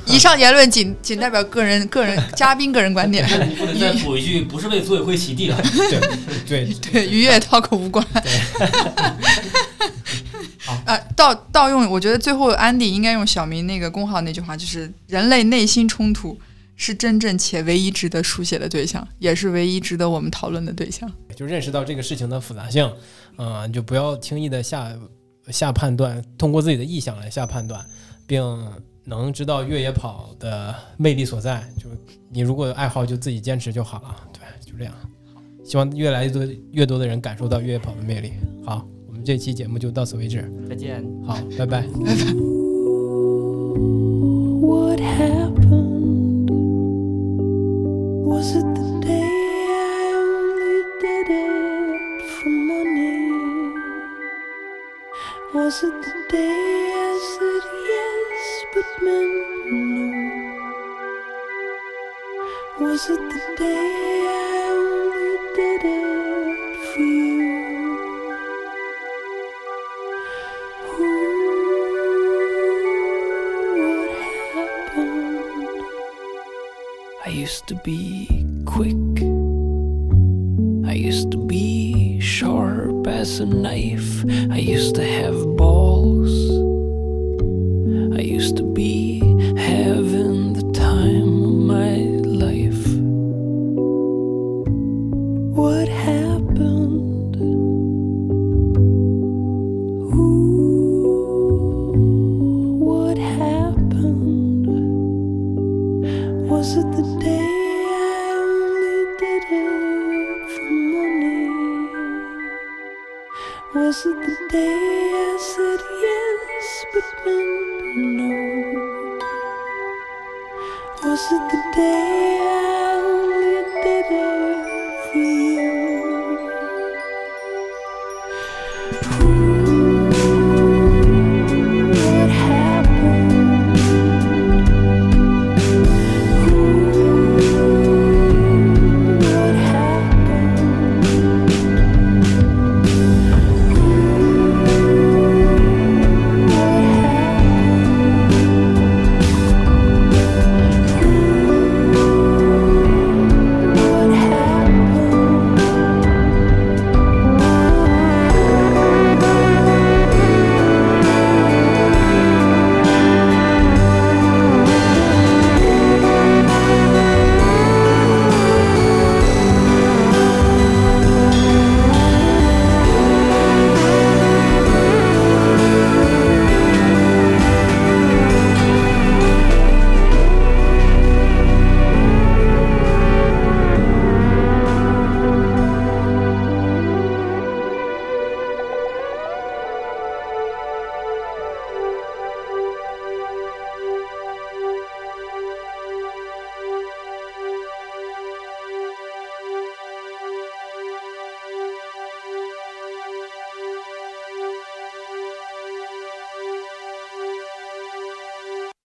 以上言论仅仅代表个人个人 *laughs* 嘉宾个人观点。你不能再补一句，不是为组委会洗地了。对对对，与越 talk 无关。啊，盗盗用，我觉得最后安迪应该用小明那个工号那句话，就是人类内心冲突是真正且唯一值得书写的对象，也是唯一值得我们讨论的对象。就认识到这个事情的复杂性，嗯，就不要轻易的下下判断，通过自己的意向来下判断，并能知道越野跑的魅力所在。就你如果有爱好，就自己坚持就好了。对，就这样。希望越来越多越多的人感受到越野跑的魅力。好。这期节目就到此为止，再见。好，拜拜。*laughs* *laughs* 拜拜。